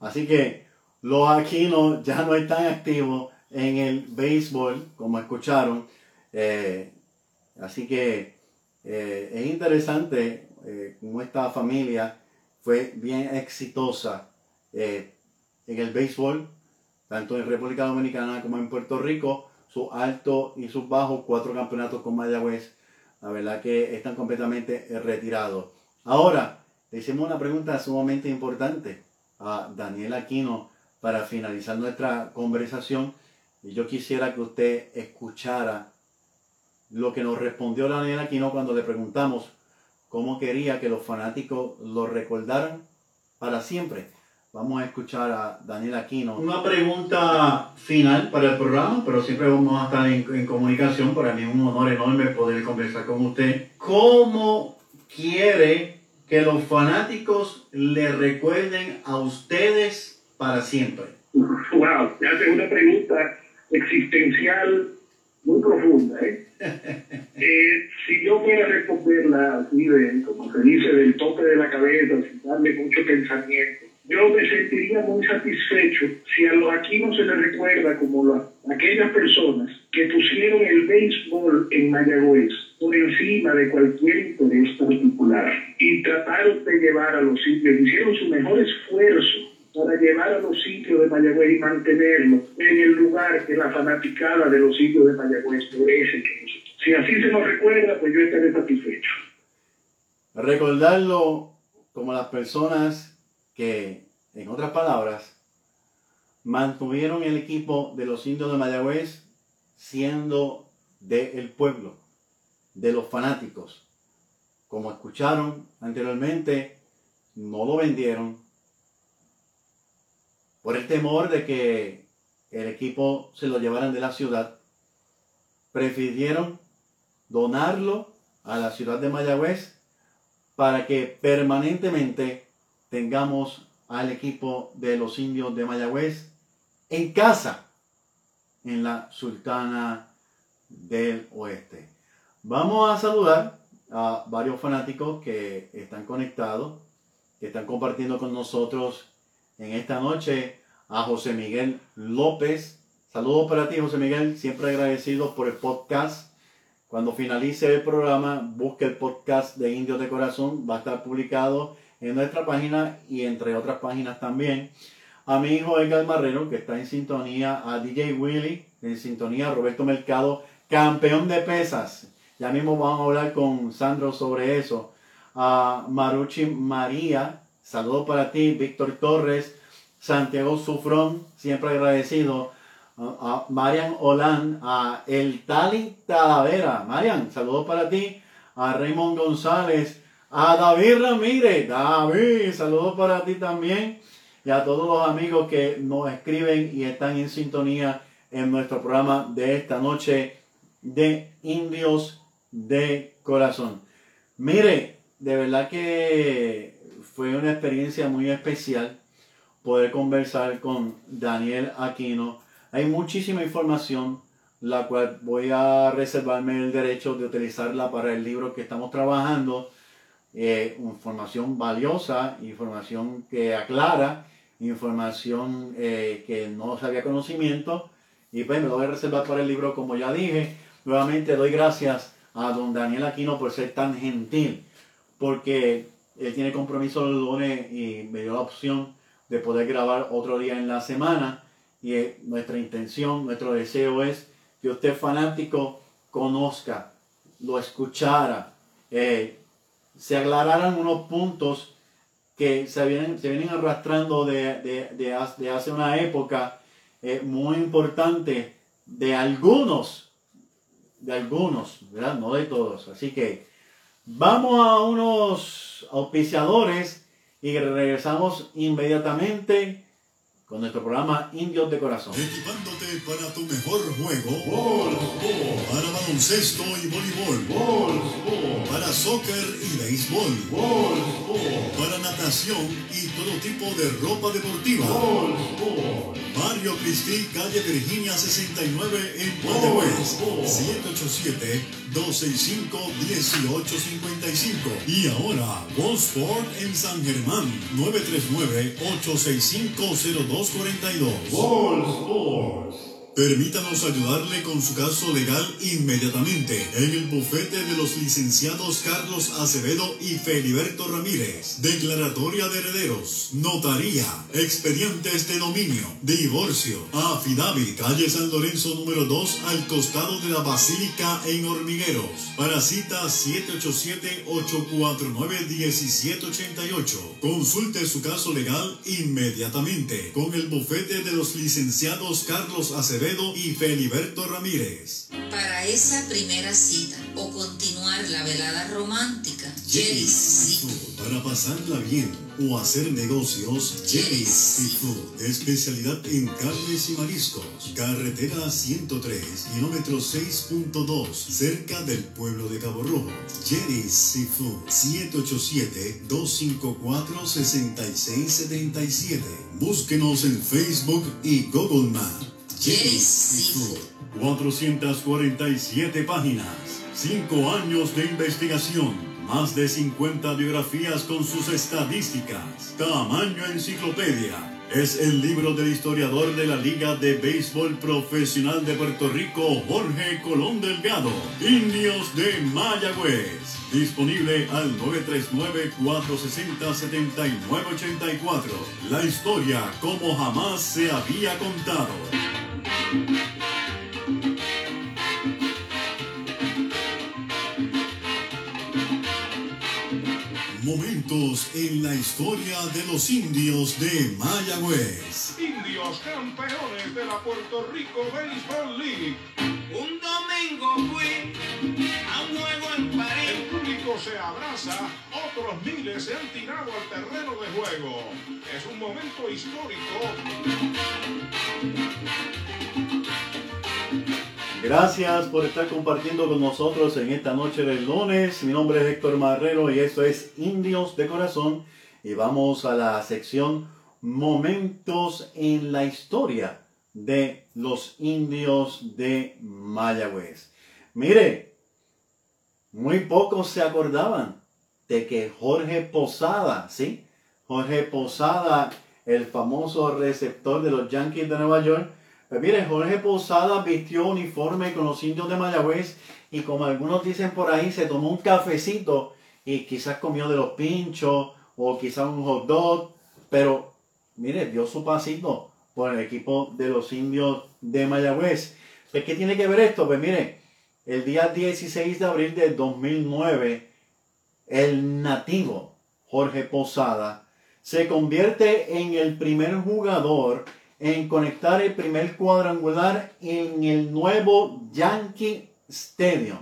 Así que los Aquinos ya no están activos en el béisbol, como escucharon. Eh, Así que eh, es interesante eh, cómo esta familia fue bien exitosa eh, en el béisbol, tanto en República Dominicana como en Puerto Rico, sus altos y sus bajos, cuatro campeonatos con Mayagüez, la verdad que están completamente retirados. Ahora, le hicimos una pregunta sumamente importante a Daniel Aquino para finalizar nuestra conversación y yo quisiera que usted escuchara lo que nos respondió Daniel Aquino cuando le preguntamos cómo quería que los fanáticos lo recordaran para siempre. Vamos a escuchar a Daniel Aquino. Una pregunta final para el programa, pero siempre vamos a estar en, comunicación. Para mí es un honor enorme poder conversar con usted. ¿Cómo quiere que los fanáticos le recuerden a ustedes para siempre? Wow, hace una pregunta existencial muy profunda. ¿eh? eh, si yo fuera a responderla así, de, como se dice, del tope de la cabeza, sin darle mucho pensamiento, yo me sentiría muy satisfecho si a los aquí no se les recuerda como aquellas personas que pusieron el béisbol en Mayagüez por encima de cualquier interés particular y trataron de llevar a los sitios, hicieron su mejor esfuerzo para llevar a los sitios de Mayagüez y mantenerlo en el lugar que la fanaticada de los sitios de Mayagüez merece Si así se nos recuerda, pues yo estaré satisfecho. Recordarlo como las personas que, en otras palabras, mantuvieron el equipo de los indios de Mayagüez siendo del pueblo, de los fanáticos. Como escucharon anteriormente, no lo vendieron, por el temor de que el equipo se lo llevaran de la ciudad, prefirieron donarlo a la ciudad de Mayagüez para que permanentemente tengamos al equipo de los indios de Mayagüez en casa en la Sultana del Oeste. Vamos a saludar a varios fanáticos que están conectados, que están compartiendo con nosotros en esta noche a José Miguel López. Saludos para ti, José Miguel. Siempre agradecido por el podcast. Cuando finalice el programa, busque el podcast de Indios de Corazón. Va a estar publicado en nuestra página y entre otras páginas también. A mi hijo Edgar Marrero, que está en sintonía, a DJ Willy, en sintonía, Roberto Mercado, campeón de pesas. Ya mismo vamos a hablar con Sandro sobre eso. A Maruchi María, saludo para ti, Víctor Torres, Santiago Sufrón, siempre agradecido. A Marian Olan, a El Tali Talavera. Marian, saludos para ti. A Raymond González, a David Ramírez. David, saludos para ti también. Y a todos los amigos que nos escriben y están en sintonía en nuestro programa de esta noche de Indios de Corazón. Mire, de verdad que fue una experiencia muy especial poder conversar con Daniel Aquino. Hay muchísima información, la cual voy a reservarme el derecho de utilizarla para el libro que estamos trabajando. Eh, información valiosa, información que aclara, información eh, que no sabía conocimiento. Y pues me lo voy a reservar para el libro, como ya dije. Nuevamente doy gracias a don Daniel Aquino por ser tan gentil, porque él tiene compromiso el lunes y me dio la opción de poder grabar otro día en la semana. Y nuestra intención, nuestro deseo es que usted fanático conozca, lo escuchara, eh, se aclararan unos puntos que se vienen, se vienen arrastrando de, de, hace una época eh, muy importante de algunos, de algunos. No de todos. Así que vamos a unos auspiciadores y regresamos inmediatamente con nuestro programa Indios de Corazón. Equipándote para tu mejor juego. Para baloncesto y voleibol. Para soccer y béisbol. Para natación y todo tipo de ropa deportiva. Mario Cristi, calle Virginia 69 en Mayagüez. 787-265-1855. Y ahora, Sport en San Germán. 939-865-0242. Permítanos ayudarle con su caso legal inmediatamente en el bufete de los licenciados Carlos Acevedo y Feliberto Ramírez. Declaratoria de herederos, notaría, expedientes de dominio, divorcio, affidavit, calle San Lorenzo número 2 al costado de la Basílica en Hormigueros. Para cita 787-849-1788. Consulte su caso legal inmediatamente con el bufete de los licenciados Carlos Acevedo y Feliberto Ramírez. Para esa primera cita o continuar la velada romántica, Jerry's Seafood. Para pasarla bien o hacer negocios, Jerry's Seafood. Especialidad en carnes y mariscos. Carretera 103, kilómetro 6.2, cerca del pueblo de Cabo Rojo. Jerry's Seafood. 787-254-6677. Búsquenos en Facebook y Google Maps. Seafood. 447 páginas, 5 años de investigación, más de 50 biografías con sus estadísticas, tamaño enciclopedia. Es el libro del historiador de la Liga de Béisbol Profesional de Puerto Rico, Jorge Colón Delgado, Indios de Mayagüez. Disponible al 939-460-7984. La historia como jamás se había contado. Momentos en la historia de los indios de Mayagüez. Indios campeones de la Puerto Rico Baseball League. Un domingo fui a un juego en París. El público se abraza, otros miles se han tirado al terreno de juego. Es un momento histórico. Gracias por estar compartiendo con nosotros en esta noche del lunes. Mi nombre es Héctor Marrero y esto es Indios de Corazón. Y vamos a la sección Momentos en la historia de los indios de Mayagüez. Mire, muy pocos se acordaban de que Jorge Posada, ¿sí? Jorge Posada, el famoso receptor de los Yankees de Nueva York, pues mire, Jorge Posada vistió uniforme con los indios de Mayagüez y como algunos dicen por ahí, se tomó un cafecito y quizás comió de los pinchos o quizás un hot dog, pero mire, dio su pasito por el equipo de los indios de Mayagüez. ¿Qué tiene que ver esto? Pues mire, el día 16 de abril de 2009, el nativo Jorge Posada se convierte en el primer jugador en conectar el primer cuadrangular en el nuevo Yankee Stadium.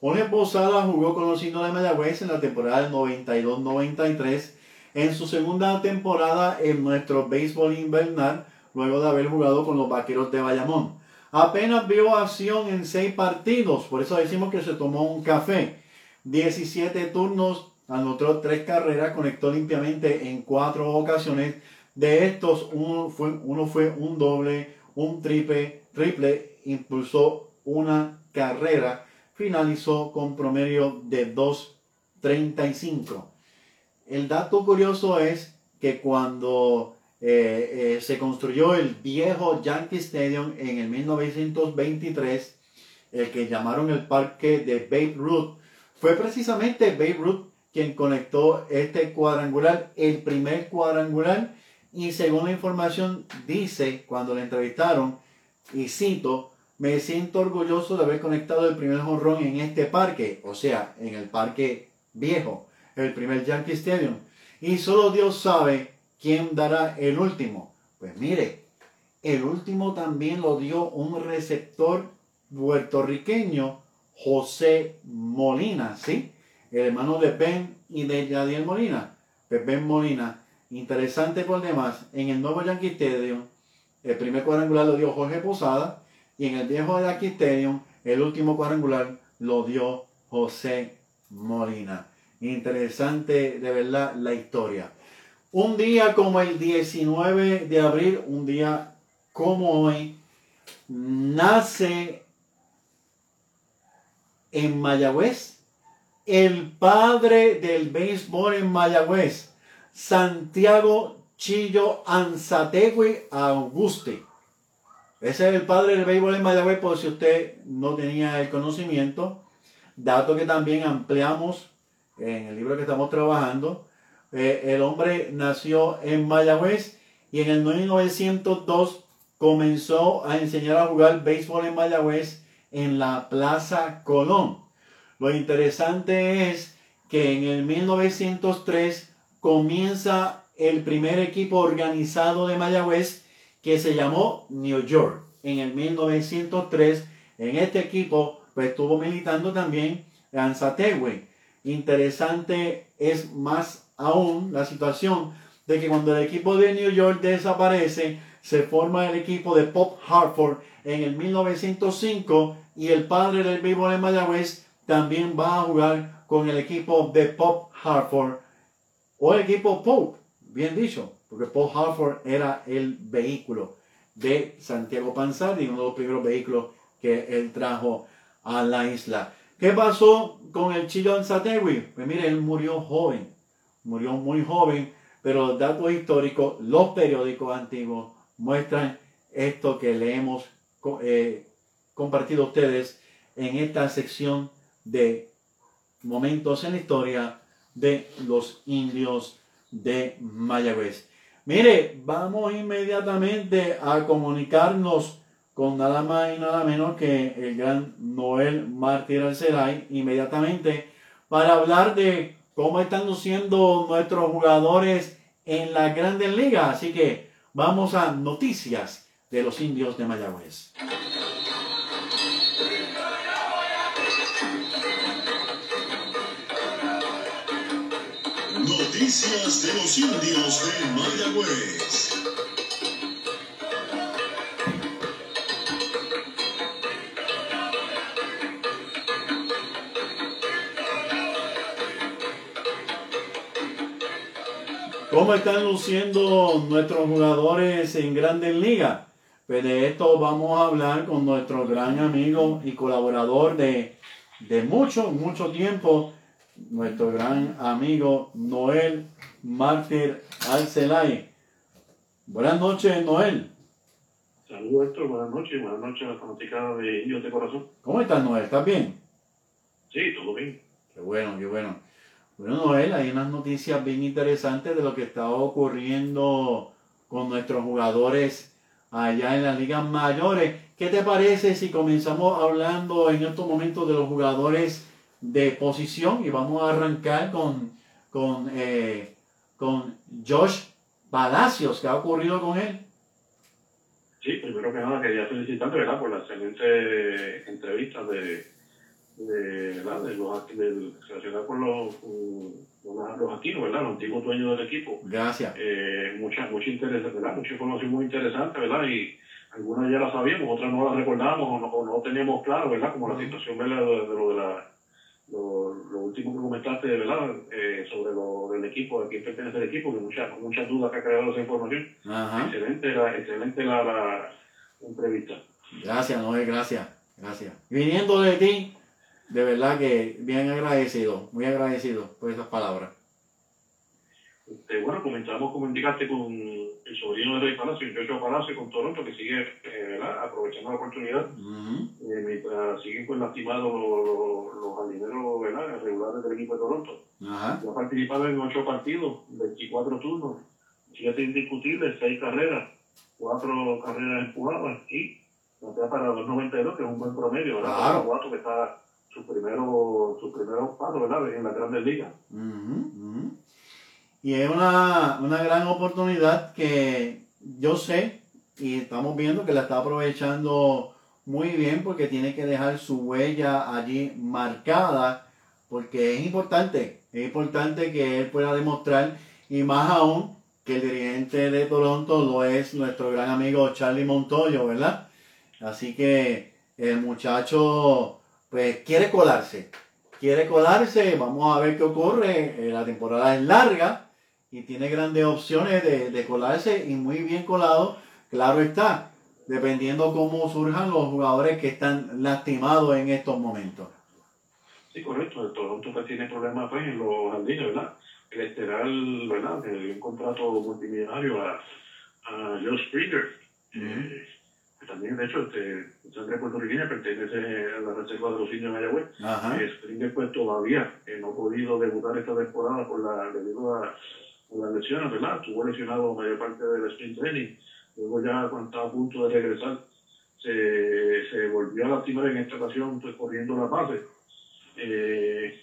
Jorge Posada jugó con los indios de Mayagüez en la temporada 92-93, en su segunda temporada en nuestro béisbol invernal, luego de haber jugado con los Vaqueros de Bayamón. Apenas vio acción en seis partidos, por eso decimos que se tomó un café. 17 turnos, anotó tres carreras, conectó limpiamente en cuatro ocasiones. De estos, uno fue, uno fue un doble, un triple, triple, impulsó una carrera, finalizó con promedio de 2.35. El dato curioso es que cuando eh, eh, se construyó el viejo Yankee Stadium en el 1923, el que llamaron el parque de Babe Ruth, fue precisamente Babe Ruth quien conectó este cuadrangular, el primer cuadrangular, y según la información dice cuando le entrevistaron, y cito, me siento orgulloso de haber conectado el primer jonrón en este parque, o sea, en el parque viejo, el primer Yankee Stadium. Y solo Dios sabe quién dará el último. Pues mire, el último también lo dio un receptor puertorriqueño, José Molina, ¿sí? El hermano de Ben y de Yadiel Molina. Pues Ben Molina, interesante por demás, en el nuevo Yankee Stadium, el primer cuadrangular lo dio Jorge Posada y en el viejo Yankee Stadium, el último cuadrangular lo dio José Molina. Interesante de verdad la historia. Un día como el 19 de abril, un día como hoy, nace en Mayagüez el padre del béisbol en Mayagüez, Santiago Chillo Anzategui Auguste. Ese es el padre del béisbol en Mayagüez, por si usted no tenía el conocimiento. Dato que también ampliamos en el libro que estamos trabajando. Eh, el hombre nació en Mayagüez y en el 1902 comenzó a enseñar a jugar béisbol en Mayagüez en la Plaza Colón. Lo interesante es que en el 1903 comienza el primer equipo organizado de Mayagüez que se llamó New York. En el 1903 en este equipo pues, estuvo militando también Anzategüe. Interesante es más aún la situación de que cuando el equipo de New York desaparece, se forma el equipo de Pop Hartford en el 1905 y el padre del béisbol de Mayagüez también va a jugar con el equipo de Pop Hartford o el equipo Pope, bien dicho, porque Pop Hartford era el vehículo de Santiago Panzardi, uno de los primeros vehículos que él trajo a la isla. ¿Qué pasó con el Chillo Anzategui? Pues mire, él murió joven, murió muy joven, pero los datos históricos, los periódicos antiguos muestran esto que le hemos eh, compartido a ustedes en esta sección de momentos en la historia de los indios de Mayagüez. Mire, vamos inmediatamente a comunicarnos con nada más y nada menos que el gran Noel Mártir Alceray, inmediatamente para hablar de cómo están luciendo nuestros jugadores en la grandes ligas. Así que vamos a noticias de los indios de Mayagüez. Noticias de los indios de Mayagüez. ¿Cómo están luciendo nuestros jugadores en Grandes Ligas? Pues de esto vamos a hablar con nuestro gran amigo y colaborador de, de mucho, mucho tiempo, nuestro gran amigo Noel Mártir Alcelay. Buenas noches, Noel. Saludos, Héctor. Buenas noches. Buenas noches a la fanaticada de Indios de Corazón. ¿Cómo estás, Noel? ¿Estás bien? Sí, todo bien. Qué bueno, qué bueno. Bueno, Noel, hay unas noticias bien interesantes de lo que está ocurriendo con nuestros jugadores allá en las ligas mayores. ¿Qué te parece si comenzamos hablando en estos momentos de los jugadores de posición y vamos a arrancar con, con, eh, con Josh Palacios? ¿Qué ha ocurrido con él? Sí, primero que nada quería felicitarte, ¿verdad? Por la excelente entrevista de, de, ¿verdad? de los relacionada con los, con los latinos, ¿verdad? Los antiguos dueños del equipo. Gracias. Eh, mucha, mucha interés, ¿verdad? Mucha información muy interesante, ¿verdad? Y algunas ya las sabíamos, otras no las recordábamos o no, o no teníamos claro, ¿verdad? Como la situación, ¿verdad? De, de lo de la lo, lo, último que comentaste, ¿verdad? Eh, sobre lo del equipo, de quién pertenece el equipo, que muchas muchas dudas que ha creado esa información. Ajá. Excelente, la, excelente la, la entrevista. Gracias, Noel, gracias, gracias. Viniendo de ti, de verdad que bien agradecido, muy agradecido por esas palabras. Este, bueno, comenzamos, como indicaste, con el sobrino de Rey Palacio, Joshua Palacio, con Toronto, que sigue eh, aprovechando la oportunidad. Uh -huh. eh, mientras siguen pues, lastimados los, los, los jardineros ¿verdad? regulares del equipo de Toronto. Ajá. Ya ha participado en ocho partidos, 24 turnos, siete indiscutibles, seis carreras, cuatro carreras empujadas y batea para 2.92, que es un buen promedio, ¿verdad? Claro. Cuatro que está sus primeros su primero pasos, ¿verdad? En las grandes ligas. Uh -huh, uh -huh. Y es una, una gran oportunidad que yo sé y estamos viendo que la está aprovechando muy bien porque tiene que dejar su huella allí marcada porque es importante, es importante que él pueda demostrar y más aún que el dirigente de Toronto lo es nuestro gran amigo Charlie Montoyo, ¿verdad? Así que el muchacho pues quiere colarse, quiere colarse, vamos a ver qué ocurre, la temporada es larga y tiene grandes opciones de, de, colarse y muy bien colado, claro está, dependiendo cómo surjan los jugadores que están lastimados en estos momentos. Sí, correcto, el Toronto pues, tiene problemas pues, en los jardines, ¿verdad? El esteral, ¿verdad? Que dio un contrato multimillonario a, a Joe Springer. Uh -huh. eh, también, de hecho, este, sangre puertorriqueña pertenece a la reserva de los indios de Mayagüez. Eh, Springer pues todavía eh, no ha podido debutar esta temporada por la, debido a las lesiones, ¿verdad? Estuvo lesionado mayor parte del sprint training. Luego ya cuando estaba a punto de regresar, se, se volvió a lastimar en esta ocasión pues, corriendo la base. Eh,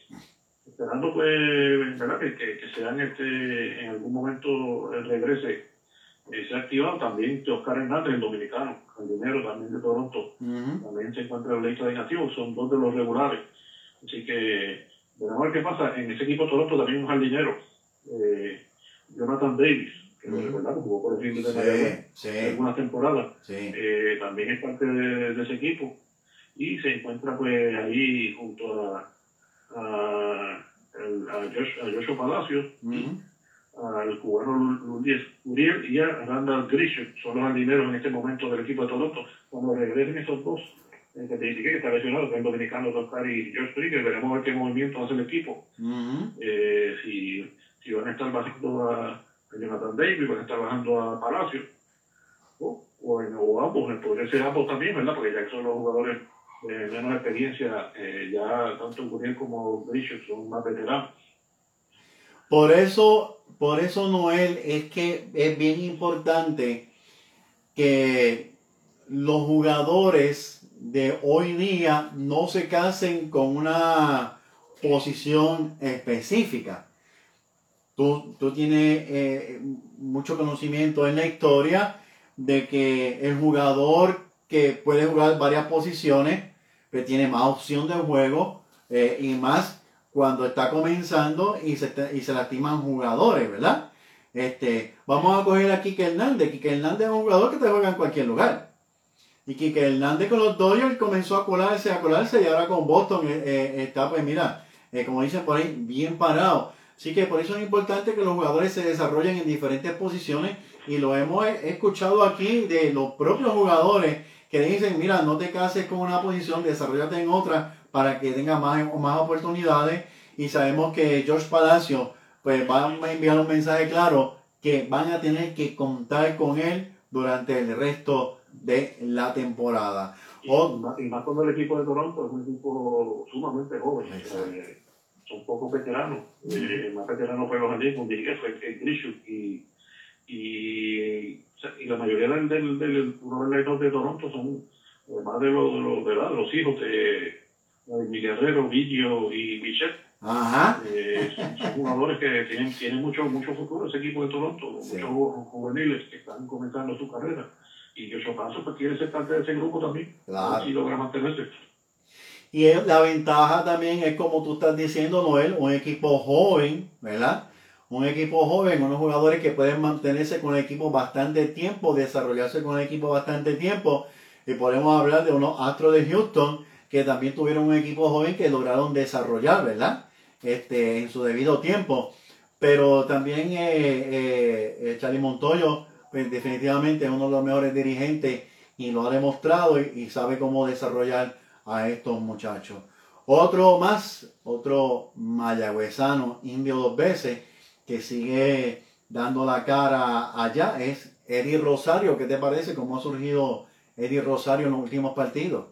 esperando pues, ¿verdad? Que, que, que sean este, en algún momento el regrese eh, se ha activado también Oscar Hernández, el dominicano, jardinero también de Toronto, uh -huh. también se encuentra en la lista de son dos de los regulares. Así que veremos a ver qué pasa. En ese equipo de Toronto también un jardinero, eh, Jonathan Davis, que lo recordamos, jugó por el fin de sí, sí. algunas temporadas, sí. eh, también es parte de, de, ese equipo y se encuentra pues ahí junto a, a, a, Josh, a Joshua Palacios. Uh -huh al cubano Luis Uriel y a Randall Grisham, son los jardineros en este momento del equipo de Toronto. Cuando regresen esos dos, eh, que te indiqué que está lesionado, que el dominicano Oscar y George Springer, veremos a ver qué movimiento hace el equipo. Uh -huh. eh, si, si van a estar bajando a, a Jonathan Davis, van a estar bajando a Palacio, o, o, o ambos, podría ser ambos también, ¿verdad? Porque ya son los jugadores de menos experiencia, eh, ya tanto Uriel como Grisham son más veteranos. Por eso, por eso, Noel, es que es bien importante que los jugadores de hoy día no se casen con una posición específica. Tú, tú tienes eh, mucho conocimiento en la historia de que el jugador que puede jugar varias posiciones, que tiene más opción de juego eh, y más cuando está comenzando y se, y se lastiman jugadores, ¿verdad? Este, vamos a coger a Kike Hernández. Kike Hernández es un jugador que te juega en cualquier lugar. Y Kike Hernández con los Dodgers comenzó a colarse, a colarse y ahora con Boston eh, está, pues mira, como dicen por ahí, bien parado. Así que por eso es importante que los jugadores se desarrollen en diferentes posiciones y lo hemos escuchado aquí de los propios jugadores que dicen, mira, no te cases con una posición, desarrollate en otra para que tenga más, más oportunidades. Y sabemos que George Palacio pues va a enviar un mensaje claro que van a tener que contar con él durante el resto de la temporada. Y, más, y más cuando el equipo de Toronto es un equipo sumamente joven. Exacto. eh, son pocos veteranos. Eh, el más veterano fue Andes, como dije, fue Grishuk. Y, y, o sea, y la mayoría del, del, del, uno de los de Toronto son, además de los, de los, de los hijos de, de mi Guerrero, Vigio y. Ajá. Eh, son, son jugadores que tienen, tienen mucho, mucho futuro ese equipo de Toronto, Sí. muchos ju- juveniles que están comenzando su carrera. Y Joshua Paso pues quiere ser parte de ese grupo también. Claro. Si logra mantenerse. Y la ventaja también es como tú estás diciendo, Noel, un equipo joven, ¿verdad? Un equipo joven, unos jugadores que pueden mantenerse con el equipo bastante tiempo, desarrollarse con el equipo bastante tiempo. Y podemos hablar de unos Astros de Houston que también tuvieron un equipo joven que lograron desarrollar, ¿verdad? Este, en su debido tiempo. Pero también eh, eh, eh, Charlie Montoyo, pues definitivamente es uno de los mejores dirigentes y lo ha demostrado y sabe cómo desarrollar a estos muchachos. Otro más, otro mayagüezano, indio dos veces, que sigue dando la cara allá, es Eddie Rosario. ¿Qué te parece? ¿Cómo ha surgido Eddie Rosario en los últimos partidos?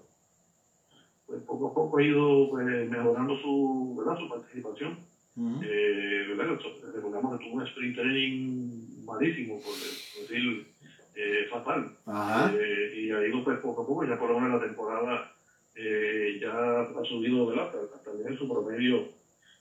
Pues poco a poco ha ido pues, mejorando su, ¿verdad? su participación. Ujú. Eh, ¿verdad? Recordamos que tuvo un sprint training malísimo, por decir eh, fatal. Eh, y ha ido pues, poco a poco, ya por lo menos la temporada eh, ya ha subido ¿verdad? también su promedio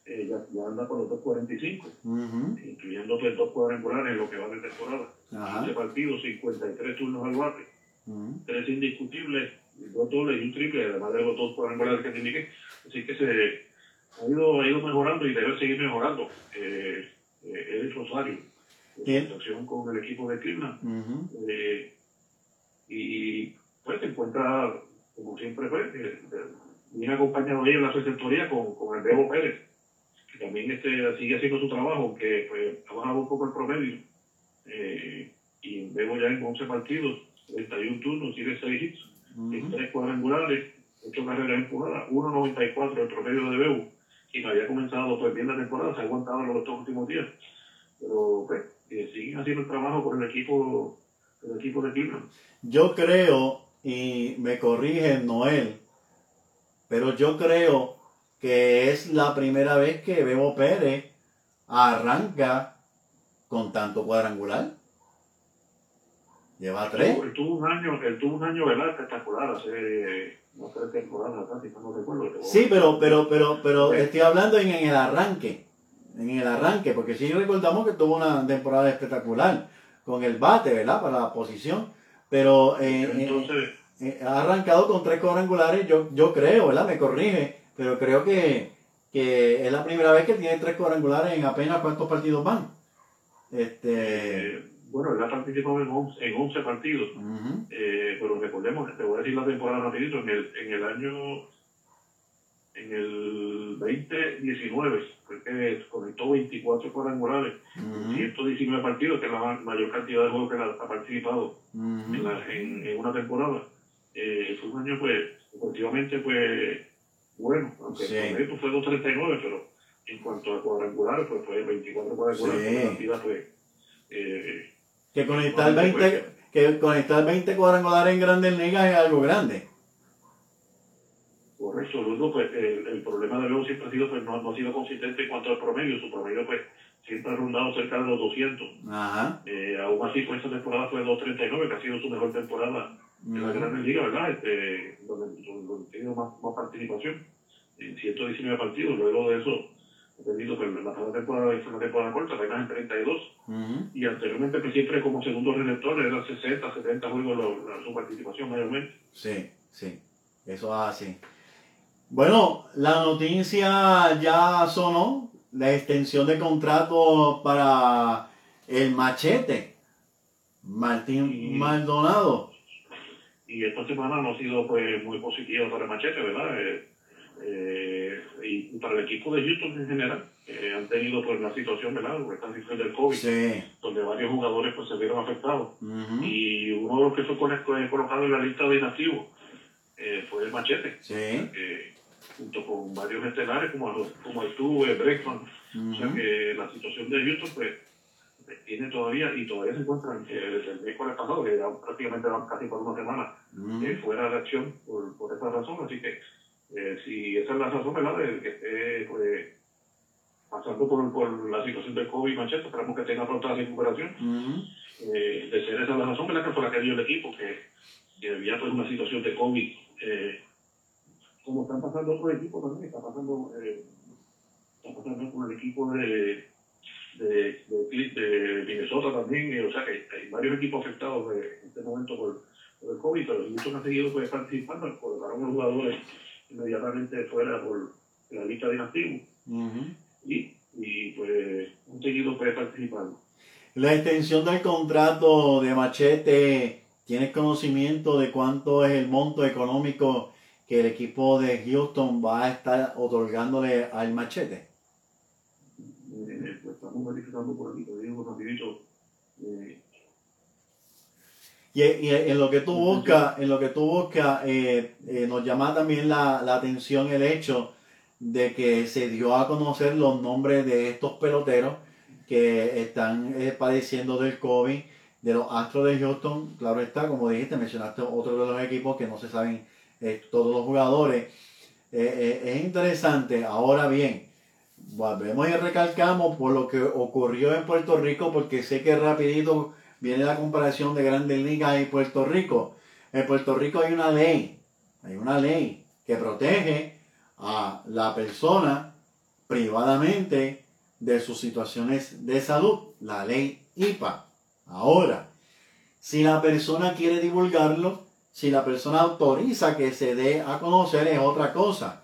eh, ya, ya anda por los 2.45, Ujú. incluyendo pues, dos cuadrangulares en lo que va de temporada. Ajá. 15 partidos, 53 turnos al bate, Ujú. tres indiscutibles, dos dobles y un triple, además de los dos cuadrangulares que te indiqué. Así que se ha ido, ha ido mejorando y debe seguir mejorando. Eh, eh, Eric Rosario, en situación con el equipo de. Ujú. Eh, y pues se encuentra, como siempre, pues, eh, eh, bien acompañado ahí en la receptoría con, con el Bebo Pérez, que también este, sigue haciendo su trabajo, aunque pues, ha bajado un poco el promedio. Eh, y Bebo ya en 11 partidos, 31 turnos, tiene 6 hits, tiene Ujú. 3 cuadrangulares, 8 carreras empujadas, 1.94 el promedio de Bebo, quien había comenzado pues, bien la temporada, se ha aguantado en los dos últimos días. Pero pues, eh, siguen haciendo el trabajo con el equipo, el equipo de Cleveland. Yo creo, y me corrige Noel, pero yo creo que es la primera vez que Bebo Pérez arranca con tanto cuadrangular. Lleva tres. Él tuvo un año, él tuvo un año ¿verdad? espectacular hace no temporadas atrás, no recuerdo. Sí, pero, pero, pero, pero estoy hablando en, en el arranque. En el arranque, porque sí recordamos que tuvo una temporada espectacular con el bate, ¿verdad? Para la posición. Pero eh, eh, Entonces, eh, ha arrancado con tres cuadrangulares, yo, yo creo, ¿verdad? Me corrige, pero creo que, que es la primera vez que tiene tres cuadrangulares en apenas cuántos partidos van. Este. eh, bueno, él ha participado en 11, en 11 partidos, ujú, eh, pero recordemos, te voy a decir la temporada rapidito, en el, en el año, en el 2019, fue que conectó 24 cuadrangulares, ujú, 119 partidos, que es la ma- mayor cantidad de juegos que ha- participado. en, la- en- en una temporada. Eh, fue un año, pues, deportivamente, pues, bueno, aunque Sí. el promedio fue 2.39, pero en cuanto a cuadrangulares, pues fue 24 cuadrangulares, Sí. cantidad, pues, eh, Que conectar 20, que conectar 20 cuadrangulares en grandes ligas es algo grande. Correcto. Luego, pues, el, el problema de Leo siempre ha sido, pues, no, no ha sido consistente en cuanto al promedio. Su promedio, pues, siempre ha rondado cerca de los 200. Ajá. Eh, aún así, pues, esta temporada fue 2.39, que ha sido su mejor temporada en la ujú. Grandes Ligas, ¿verdad? Este, donde, donde ha tenido más, más participación en 119 partidos. Luego de eso, ha tenido pues, la pasada temporada fue una temporada corta, apenas en 32. Ujú. Y anteriormente, pues, siempre como segundo receptor, era 60, 70 juegos la- su participación mayormente. Sí, sí, eso es así. Bueno, la noticia ya sonó, la extensión de contrato para el machete, Martín. Maldonado. Y esta semana no ha sido pues muy positiva para Machete, ¿verdad? Eh, eh, y para el equipo de Houston en general, eh, han tenido pues la situación, ¿verdad? Por esta situación del COVID, Sí. donde varios jugadores pues se vieron afectados. Y uno de los que fue cole- colocado en la lista de inactivos eh, fue el Machete, Sí. eh, junto con varios estelares como, los- como el tuve, Breckman. O sea que la situación de Houston pues tiene todavía, y todavía se encuentran eh, desde el miércoles pasado, que ya prácticamente van casi por una semana Ujú. eh, fuera de acción por, por esa razón, así que eh, si esa es la razón, ¿verdad?, de que esté pues, pasando por, por la situación del COVID, machete, esperamos que tenga pronta recuperación, Ujú. eh, de ser esa la razón, ¿verdad?, que fue la que dio el equipo, que, que había pues una situación de COVID, eh, como están pasando otros equipos también, está pasando, eh, está pasando con el equipo de, de, de, de Minnesota también, eh, o sea que hay varios equipos afectados eh, en este momento por, por el COVID, pero muchos han seguido pues, participando, colocaron los jugadores inmediatamente fuera por la lista de inactivos Ujú. y, y pues han seguido pues, participando. La extensión del contrato de Machete, ¿tienes conocimiento de cuánto es el monto económico que el equipo de Houston va a estar otorgándole al Machete? Eh, pues estamos verificando por aquí, te digo rapidito. Eh, Y, y en lo que tú buscas, en lo que tú buscas, eh, eh, nos llama también la, la atención el hecho de que se dio a conocer los nombres de estos peloteros que están eh, padeciendo del COVID, de los Astros de Houston, claro está, como dijiste, mencionaste otro de los equipos que no se saben eh, todos los jugadores. Eh, eh, es interesante, ahora bien, volvemos y recalcamos por lo que ocurrió en Puerto Rico, porque sé que rapidito viene la comparación de Grandes Ligas y Puerto Rico. En Puerto Rico hay una ley, hay una ley que protege a la persona privadamente de sus situaciones de salud, la ley IPA. Ahora, si la persona quiere divulgarlo, si la persona autoriza que se dé a conocer es otra cosa.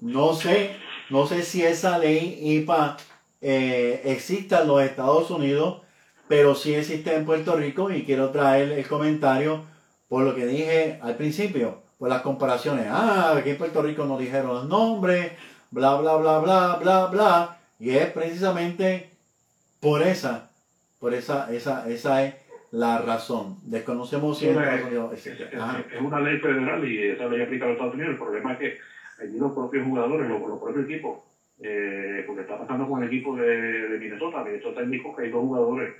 No sé, no sé si esa ley IPA eh, existe en los Estados Unidos, pero sí existe en Puerto Rico y quiero traer el comentario por lo que dije al principio, por las comparaciones. Ah, aquí en Puerto Rico nos dijeron los nombres, bla, bla, bla, bla, bla, bla. Y es precisamente por esa, por esa, esa, esa es la razón. Desconocemos si Unidos es, es- es una ley federal y esa ley aplica a los Estados Unidos. El problema es que allí los propios jugadores, los, los propios equipos, eh, porque está pasando con el equipo de, de Minnesota, Minnesota indicó que hay dos jugadores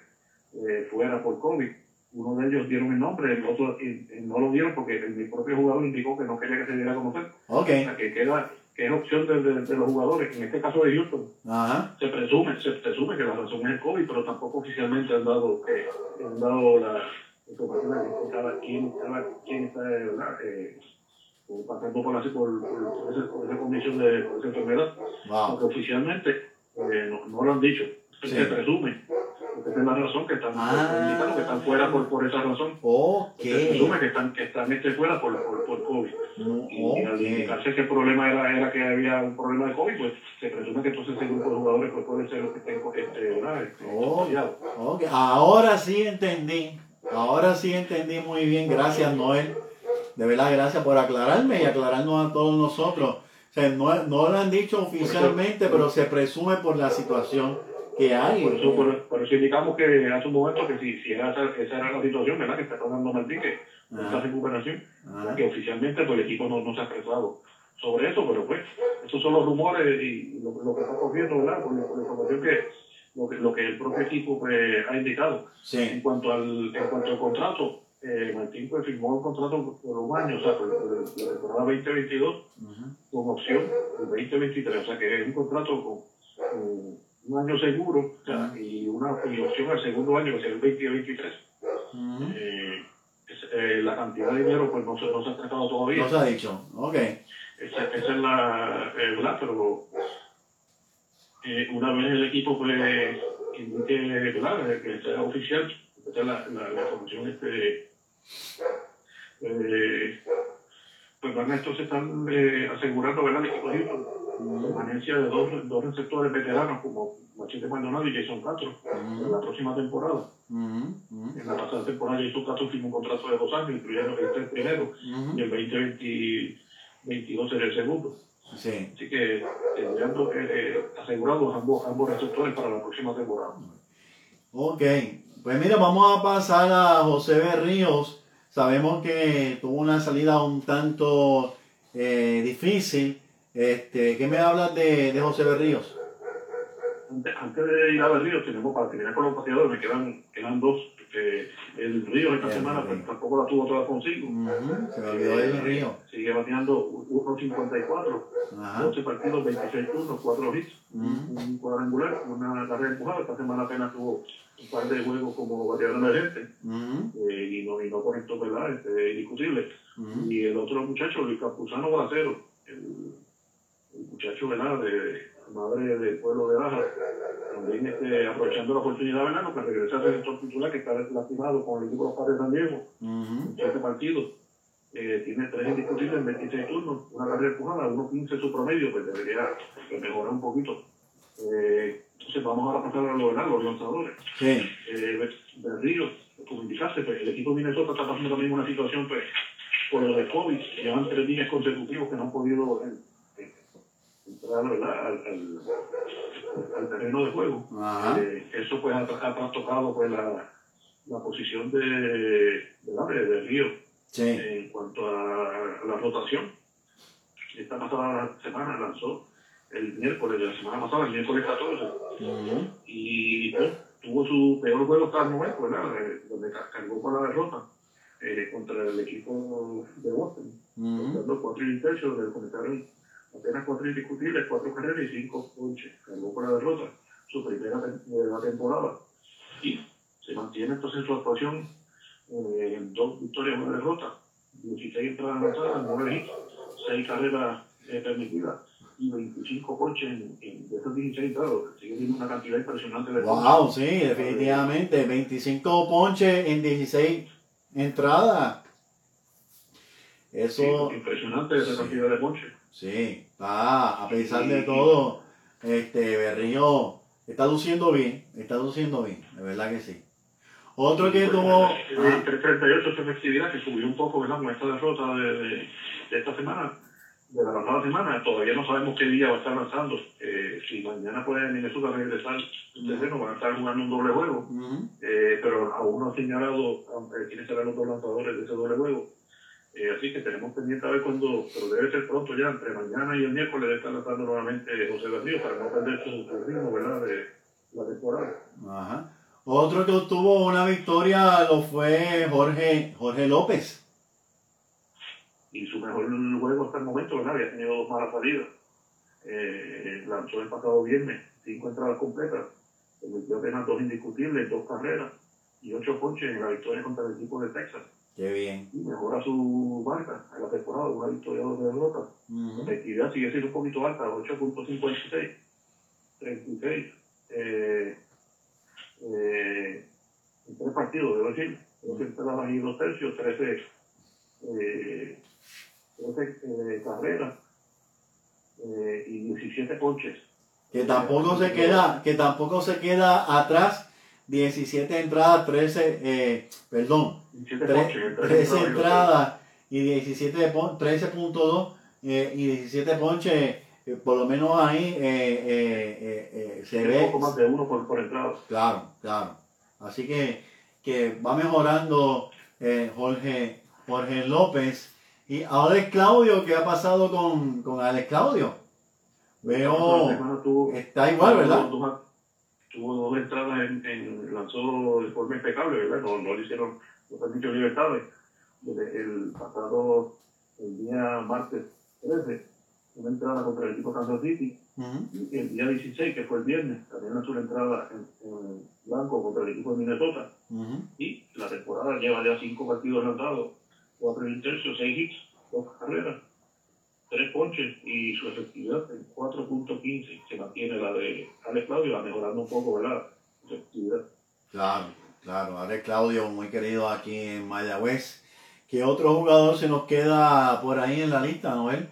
eh, fuera por COVID. Uno de ellos dieron el nombre, el otro y- y no lo dieron porque el, mi propio jugador indicó que no quería que se diera a conocer. Ok, O sea, que, queda, que es opción de, de- de los jugadores. En este caso de Houston, ajá. se presume, se presume que la razón es el COVID, pero tampoco oficialmente han dado, eh, han dado la información de cada quien está ¿verdad? Eh, pasando por, así, por, por, por esa, por esa condición de por esa enfermedad, Wow. porque oficialmente eh, no, no lo han dicho, Sí. se presume, porque es la razón que están Ah. que están fuera por, por esa razón. Ok. Se presume que están, que están este, fuera por, por, por COVID. Y al Ok. indicarse que el problema era, era que había un problema de COVID, pues se presume que entonces ese grupo de jugadores pues, puede ser los que estén este, ¿verdad? Este, Oh. contagiados. Ok, ahora sí entendí. Ahora sí entendí muy bien. Gracias, Noel. De verdad, gracias por aclararme y aclararnos a todos nosotros. O sea, no, no lo han dicho oficialmente, pero se presume por la situación que hay. Por eso, por, por eso indicamos que hace un momento que si, si era esa, esa era la situación, ¿verdad? Que está dando Martín, que esta Ajá, recuperación, ajá. que oficialmente pues, el equipo no, no se ha expresado sobre eso, pero pues, esos son los rumores y lo, lo que está ocurriendo, ¿verdad? Por, la- por la información que lo, que lo que el propio equipo pues, ha indicado. En Sí. cuanto al, en cuanto al contrato, eh, Martín pues, firmó un contrato por un año, o sea, por, la temporada 2022, Ujú. con opción del 2023, o sea que es un contrato con, con un año seguro y una y opción al segundo año, que será el 2023. Ujú. Eh, eh, la cantidad de dinero pues no se, no se ha tratado todavía. No se ha dicho. Ok. Esa, esa es la eh, verdad, pero eh, una vez el equipo pues indique ¿verdad? Que sea oficial, esta es la, la, la información este pues van a entonces están eh, asegurando ¿verdad? el equipo de permanencia de dos, dos receptores veteranos como Machete Maldonado y Jason Castro en la próxima temporada. Ujú, En la pasada temporada Jason Castro firmó un contrato de dos años, incluyendo este el primero y el 2022 será el segundo. Sí. Así que tendrían eh, eh, asegurados ambos, ambos receptores para la próxima temporada. Ok, pues mira, vamos a pasar a José Berríos. Sabemos que tuvo una salida un tanto eh, difícil. Este, ¿Qué me hablas de, de José Berríos? antes, de ir a ver Río, tenemos para terminar con los pateadores, me quedan, quedan dos. Eh, el Río esta Bien, semana pues, tampoco la tuvo toda consigo. Se me olvidó el río. Sigue bateando 1.54, Ajá. 12 partidos, 26 turnos, 4 hits, Ujú. un cuadrangular, una carrera empujada. Esta semana apenas tuvo un par de juegos como bateador emergente Ujú, eh, y, no, y no conectó, ¿verdad? Este, indiscutible. Y el otro muchacho, Luis Campuzano Bracero, el muchacho, ¿verdad? De madre del pueblo de Baja, también este, aprovechando la oportunidad, ¿verdad? No, que regresa al sector titular que está lastimado con el equipo de los padres de San Diego, Ujú. en siete partidos. Eh, tiene tres indiscutibles en 26 turnos, una carrera empujada, 1.15 su promedio, pues debería pues, mejorar un poquito. Eh, entonces vamos a pasar a lo, ¿verdad? los lanzadores Sí. eh, Río, como indicaste, pues el equipo de Minnesota está pasando también una situación pues, por lo de COVID, llevan tres días consecutivos que no han podido eh, entrar ¿verdad? Al, al, al terreno de juego. Eh, eso pues ha, ha trastocado pues, la, la posición de, de, de, Río Sí. en cuanto a, la rotación. Esta pasada semana lanzó el miércoles la semana pasada, el miércoles 14, Ujú. y pues, tuvo su peor juego hasta el momento, ¿verdad? Eh, donde ca- cargó con la derrota eh, contra el equipo de Boston, Ujú. dando cuatro y tercio, conectaron apenas cuatro indiscutibles, cuatro carreras y cinco ponches. Cargó con la derrota, su primera de la temporada. Y se mantiene entonces su actuación eh, en dos victorias, una derrota, 16 entradas lanzadas, 9 hits, 6 carreras eh, permitidas y 25 ponches en, en- de esos 16 entradas. Sigue siendo una cantidad impresionante de ponches. Wow, sí, definitivamente. 25 ponches en 16 entradas. Sí, Eso, impresionante esa cantidad de ponches. Sí, está, a pesar de todo, este Berrío está luciendo bien, está luciendo bien, de verdad que sí. Otro que tuvo... Eh, ah, 338 su efectividad, que subió un poco ¿verdad? con esta derrota de, de, de esta semana, de la pasada semana. Todavía no sabemos qué día va a estar lanzando. Eh, si mañana puede Minnesota regresar al terreno, van a estar jugando un doble juego. Eh, pero aún no ha señalado eh, quiénes serán los dos lanzadores de ese doble juego. Eh, así que tenemos pendiente a ver cuándo, pero debe ser pronto ya, entre mañana y el miércoles debe estar lanzando nuevamente José Berrío para no perder su, su ritmo ¿verdad? de la temporada. ajá. Otro que obtuvo una victoria lo fue Jorge, Jorge López. y su mejor juego hasta el momento, ¿verdad? Había tenido dos malas salidas. Eh, lanzó el pasado viernes cinco entradas completas, convirtió apenas dos indiscutibles, dos carreras y ocho ponches en la victoria contra el equipo de Texas. Qué bien. Y mejora su marca en la temporada, una victoria, dos derrotas. La efectividad sigue siendo un poquito alta, 8.56, 36. Eh, eh, en tres partidos, debo decir, dos entradas y dos tercios, 13, eh, 13 eh, carreras eh, y 17 ponches. Que tampoco se queda, que tampoco se queda atrás. 17 entradas, 13, eh, perdón, 17 Tre- ponches. en tres 13 entradas y dos entradas y 17 pon- 13.2 eh, y 17 ponches, eh, por lo menos ahí eh, eh, eh, eh, se ve. Un poco más de uno por, por entrada. Claro, claro. Así que, que va mejorando Jorge, Jorge López. Y Alex Claudio, ¿qué ha pasado con, con Alex Claudio? La Veo, está igual, ¿verdad? Tuvo dos, entradas en, en lanzó de forma impecable, ¿verdad? No, no le hicieron, no permitió libertades. Desde el pasado, el día martes 13, una entrada contra el equipo Kansas City. Y el día 16, que fue el viernes, también lanzó una entrada en, en blanco contra el equipo de Minnesota. Y la temporada lleva ya cinco partidos lanzados, cuatro y tercio, seis hits, dos carreras, tres ponches y su efectividad en 4.15 se mantiene la de Alex Claudio, va mejorando un poco, ¿verdad? Efectividad. Claro, claro. Alex Claudio, muy querido aquí en Mayagüez. ¿Qué otro jugador se nos queda por ahí en la lista, Noel?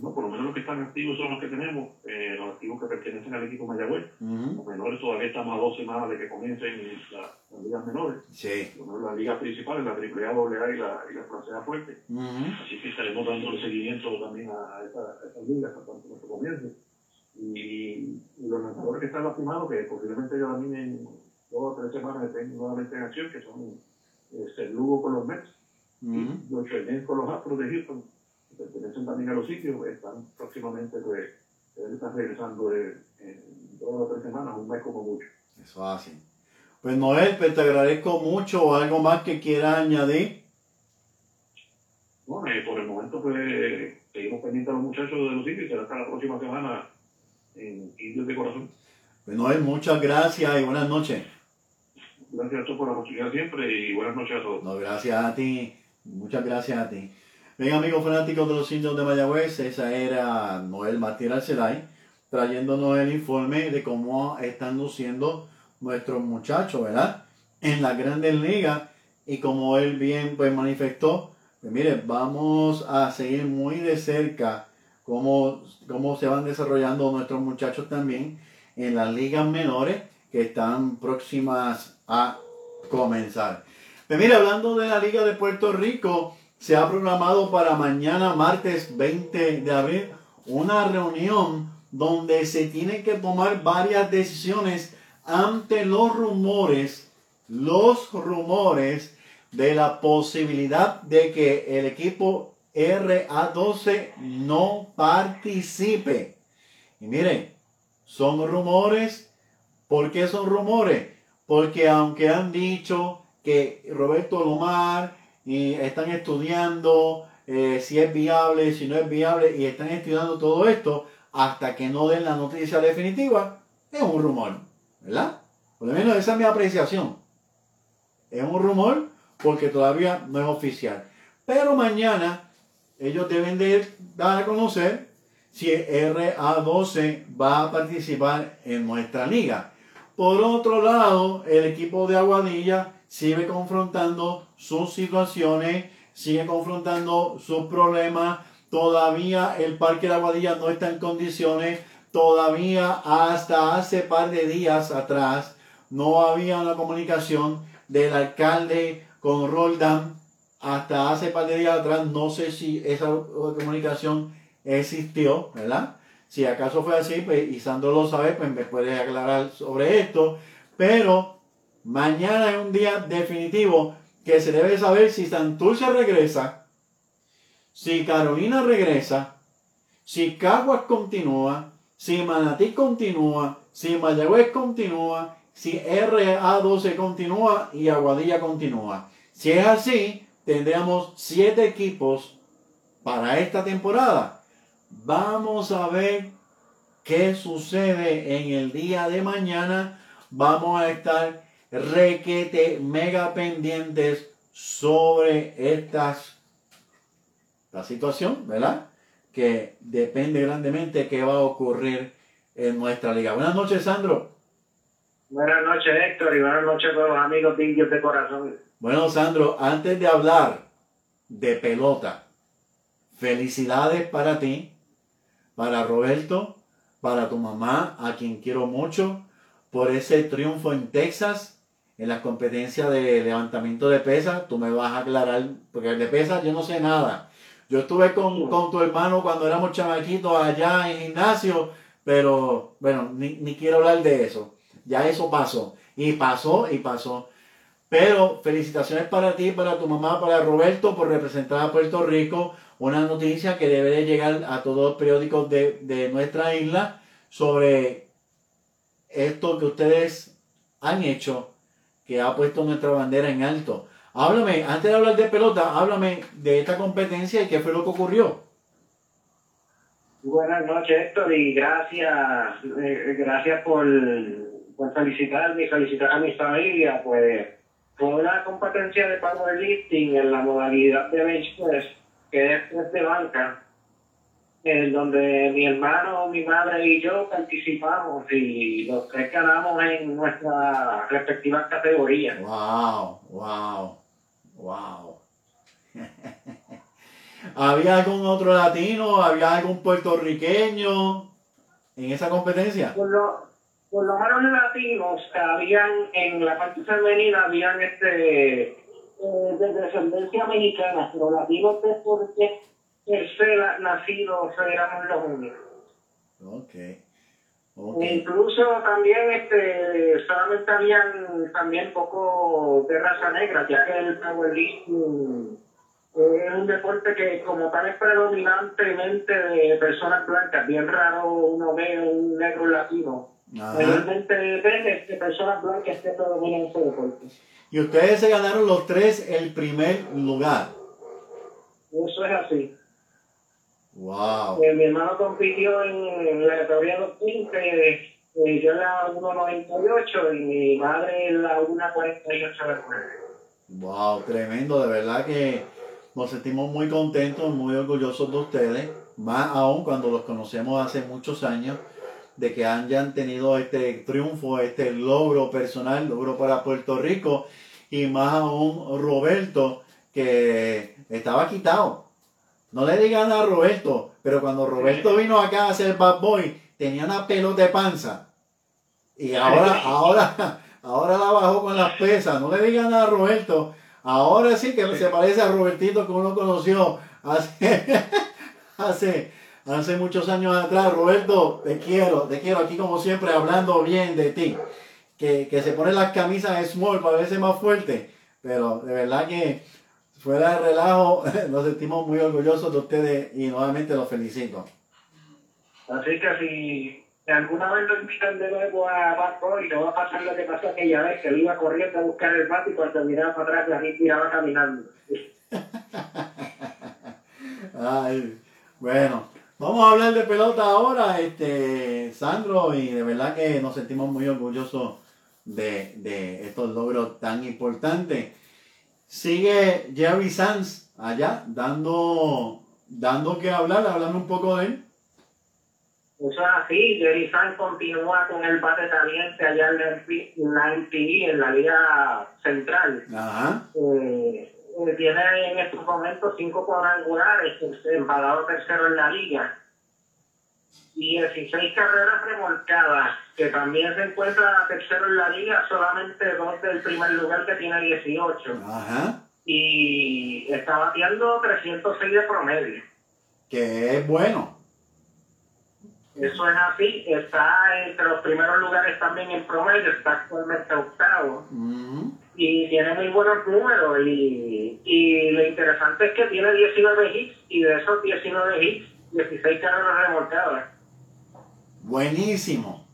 No, por lo menos los que están activos son los que tenemos, eh, los activos que pertenecen al equipo Mayagüez. Los menores todavía estamos a dos semanas de que comiencen la- las ligas menores. Sí. Por lo menos las ligas principales, la AAA, AA y la, y la Francesa Fuerte. Así que estaremos dándole seguimiento también a, esa, a esas ligas hasta tanto nuestro comience. Y, y los lanzadores que están lastimados, que posiblemente ya también en dos o tres semanas estén nuevamente en acción, que son eh, Lugo con los Mets Ujú. y los Cheyenne con los Astros de Houston, pertenecen también a los sitios, están próximamente pues, Él está regresando en dos o tres semanas, un mes como mucho. Eso hace. Pues Noel, pues te agradezco mucho. ¿Algo más que quieras añadir? Bueno, eh, por el momento pues seguimos pendientes a los muchachos de los y será hasta la próxima semana en Indios de Corazón. Pues Noel, muchas gracias y buenas noches. Gracias a todos por la oportunidad siempre y buenas noches a todos. No, gracias a ti. Muchas gracias a ti. Bien, amigos fanáticos de los indios de Mayagüez, esa era Noel Martínez Arcelay, trayéndonos el informe de cómo están luciendo nuestros muchachos, ¿verdad? En las grandes ligas. Y como él bien pues manifestó, pues mire, vamos a seguir muy de cerca cómo, cómo se van desarrollando nuestros muchachos también en las ligas menores que están próximas a comenzar. Pues mire, hablando de la Liga de Puerto Rico, se ha programado para mañana, martes 20 de abril, una reunión donde se tienen que tomar varias decisiones ante los rumores, los rumores de la posibilidad de que el equipo RA12 no participe. Y miren, son rumores. ¿Por qué son rumores? Porque aunque han dicho que Roberto Lomar y están estudiando eh, si es viable, si no es viable, y están estudiando todo esto, hasta que no den la noticia definitiva, es un rumor, ¿verdad? Por lo menos esa es mi apreciación. Es un rumor porque todavía no es oficial. Pero mañana ellos deben de dar a conocer si RA12 va a participar en nuestra liga. Por otro lado, el equipo de Aguadilla sigue confrontando sus situaciones, sigue confrontando sus problemas. Todavía el Parque de Aguadilla no está en condiciones. Todavía hasta hace par de días atrás no había una comunicación del alcalde con Roldán. Hasta hace par de días atrás no sé si esa comunicación existió, ¿verdad? Si acaso fue así, pues, y Sandro lo sabe, pues me puede aclarar sobre esto. Pero mañana es un día definitivo que se debe saber si Santurce regresa, si Carolina regresa, si Caguas continúa, si Manatí continúa, si Mayagüez continúa, si RA12 continúa y Aguadilla continúa. Si es así, tendríamos siete equipos para esta temporada. Vamos a ver qué sucede en el día de mañana. Vamos a estar requete mega pendientes sobre estas la situación, ¿verdad? Que depende grandemente qué va a ocurrir en nuestra liga. Buenas noches, Sandro. Buenas noches, Héctor, y buenas noches a todos los amigos de Indios de Corazón. Bueno, Sandro, antes de hablar de pelota, felicidades para ti para Roberto, para tu mamá, a quien quiero mucho, por ese triunfo en Texas, en las competencias de levantamiento de pesas. Tú me vas a aclarar, porque de pesas yo no sé nada. Yo estuve con, tu hermano cuando éramos chamaquitos allá en gimnasio, pero bueno, ni, ni quiero hablar de eso. Ya eso pasó. Y pasó y pasó. Pero felicitaciones para ti, para tu mamá, para Roberto por representar a Puerto Rico una noticia que debe de llegar a todos los periódicos de, nuestra isla sobre esto que ustedes han hecho, que ha puesto nuestra bandera en alto. Háblame, antes de hablar de pelota, háblame de esta competencia y qué fue lo que ocurrió. Buenas noches, Héctor, y gracias, eh, gracias por, por felicitarme y felicitar a mi familia. Pues fue una competencia de powerlifting en la modalidad de bench press que es de banca, en donde mi hermano, mi madre y yo participamos y los tres ganamos en nuestras respectivas categorías. ¡Wow! ¡Wow! ¡Wow! ¿Había algún otro latino? ¿Había algún puertorriqueño en esa competencia? Por lo, por lo menos latinos, habían en la parte femenina, habían este eh, de descendencia mexicana, pero latinos es porque ser nacidos éramos los únicos. Okay. okay. Incluso también este solamente habían también poco de raza negra, ya que el powerlifting Es un deporte que como tal es predominantemente de personas blancas, bien raro uno ve un negro latino. Realmente depende de personas blancas que predominan ese deporte. Y ustedes se ganaron los tres el primer lugar. Eso es así. Wow. Eh, mi hermano compitió en la categoría 215, eh, yo en la 1.98 y mi madre en la 1.48 Wow, tremendo, de verdad que nos sentimos muy contentos, muy orgullosos de ustedes, más aún cuando los conocemos hace muchos años, de que hayan tenido este triunfo, este logro personal, logro para Puerto Rico, y más aún Roberto, que estaba quitado. No le digan a Roberto, pero cuando Roberto vino acá a ser bad boy, tenía una pelota de panza. Y ahora, ahora, ahora la bajó con las pesas. No le digan a Roberto, Ahora sí que se parece a Robertito que uno conoció hace, hace, hace muchos años atrás. Roberto, te quiero, te quiero aquí como siempre hablando bien de ti. Que, se pone las camisas small para verse más fuerte. Pero de verdad que fuera de relajo, nos sentimos muy orgullosos de ustedes y nuevamente los felicito. Así que si alguna vez lo invitan de nuevo a Bad y no va a pasar lo que pasó aquella vez, que él iba corriendo a buscar el bate y cuando miraba para atrás la gente miraba caminando. Ay, bueno, vamos a hablar de pelota ahora, este Sandro, y de verdad que nos sentimos muy orgullosos de, de estos logros tan importantes. Sigue Jerry Sanz allá dando, dando que hablar, hablando un poco de él. Eso es así, Jerry San continúa con el bate caliente allá en la MPI, en la Liga Central. Ajá. Eh, eh, tiene en estos momentos cinco cuadrangulares, empalado tercero en la liga. Y 16 carreras remolcadas, que también se encuentra tercero en la liga, solamente dos del primer lugar que tiene 18. Ajá. Y está bateando 306 de promedio. Que es bueno. Eso es así, está entre los primeros lugares también en promedio, está actualmente octavo. Y tiene muy buenos números. Y, y lo interesante es que tiene 19 hits y de esos 19 hits, 16 carreras remolcadas. Buenísimo.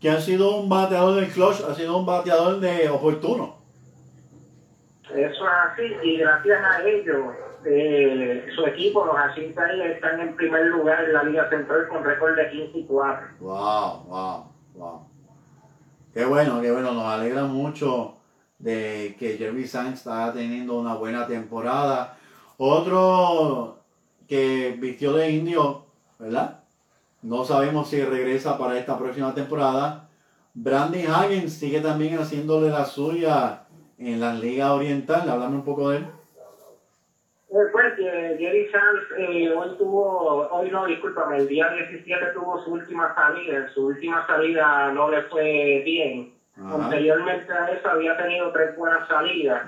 Que ha sido un bateador del clutch, ha sido un bateador de oportuno. Eso es así, y gracias a ello eh, su equipo, los Jacintas, están en primer lugar en la Liga Central con récord de 15 y 4. Wow, wow, wow. Qué bueno, qué bueno, nos alegra mucho de que Jeremy Sainz está teniendo una buena temporada. Otro que vistió de indio, ¿verdad? No sabemos si regresa para esta próxima temporada. Brandy Hagen sigue también haciéndole la suya en la Liga Oriental. Háblame un poco de él. Pues Jerry Sanz eh, hoy tuvo, hoy no, discúlpame, el día 17 tuvo su última salida, en su última salida no le fue bien. Anteriormente a eso había tenido tres buenas salidas.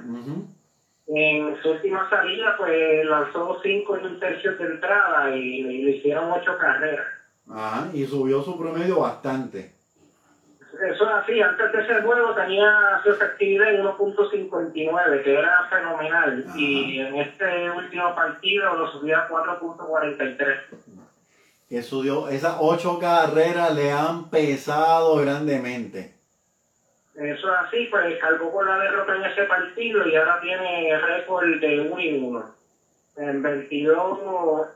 En su última salida pues lanzó cinco en un tercio de entrada y, le hicieron ocho carreras. Ajá, y subió su promedio bastante. Eso es así, antes de ese juego tenía su efectividad en 1.59, que era fenomenal, y en este último partido lo subió a 4.43. Que subió, esas ocho carreras le han pesado grandemente. Eso es así, pues cargó con la derrota en ese partido y ahora tiene récord de 1 y 1. En 22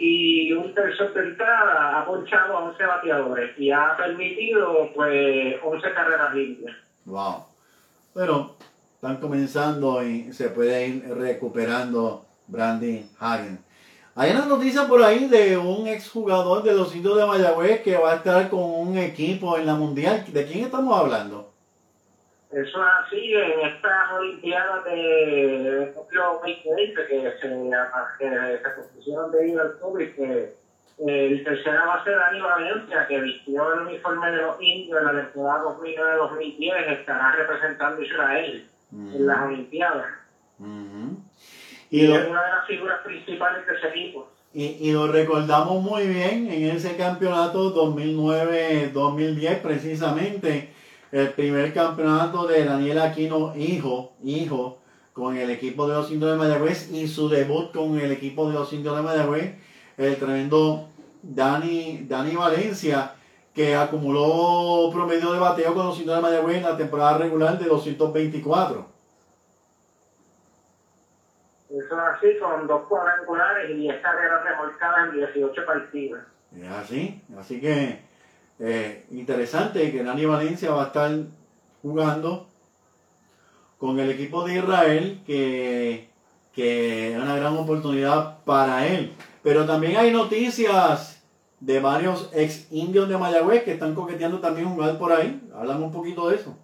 y un tercer de entrada ha ponchado a 11 bateadores y ha permitido pues 11 carreras limpias. Wow. Pero están comenzando y se puede ir recuperando Brandy Hagen. Hay una noticia por ahí de un exjugador de los indios de Mayagüez que va a estar con un equipo en la mundial. ¿De quién estamos hablando? Eso es así en estas Olimpiadas de Tokio 2020 que se, que se propusieron debido al COVID, que el tercera base de Dani Valencia, que vistió el uniforme de los indios en la temporada 2009-2010, estará representando a Israel en las Olimpiadas. Y, es una de las figuras principales de ese equipo. Y, y lo recordamos muy bien en ese campeonato 2009-2010 precisamente el primer campeonato de Daniel Aquino, hijo, hijo con el equipo de los indios de Mayagüez y su debut con el equipo de los indios de Mayagüez, el tremendo Dani, Dani Valencia, que acumuló promedio de bateo con los indios de Mayagüez en la temporada regular de 224. Eso es así, con dos cuadrangulares y 10 carreras remolcadas en 18 partidos. Es así, así que eh, interesante que Dani Valencia va a estar jugando con el equipo de Israel, que, que es una gran oportunidad para él. Pero también hay noticias de varios ex indios de Mayagüez que están coqueteando también jugar por ahí. Háblame un poquito de eso.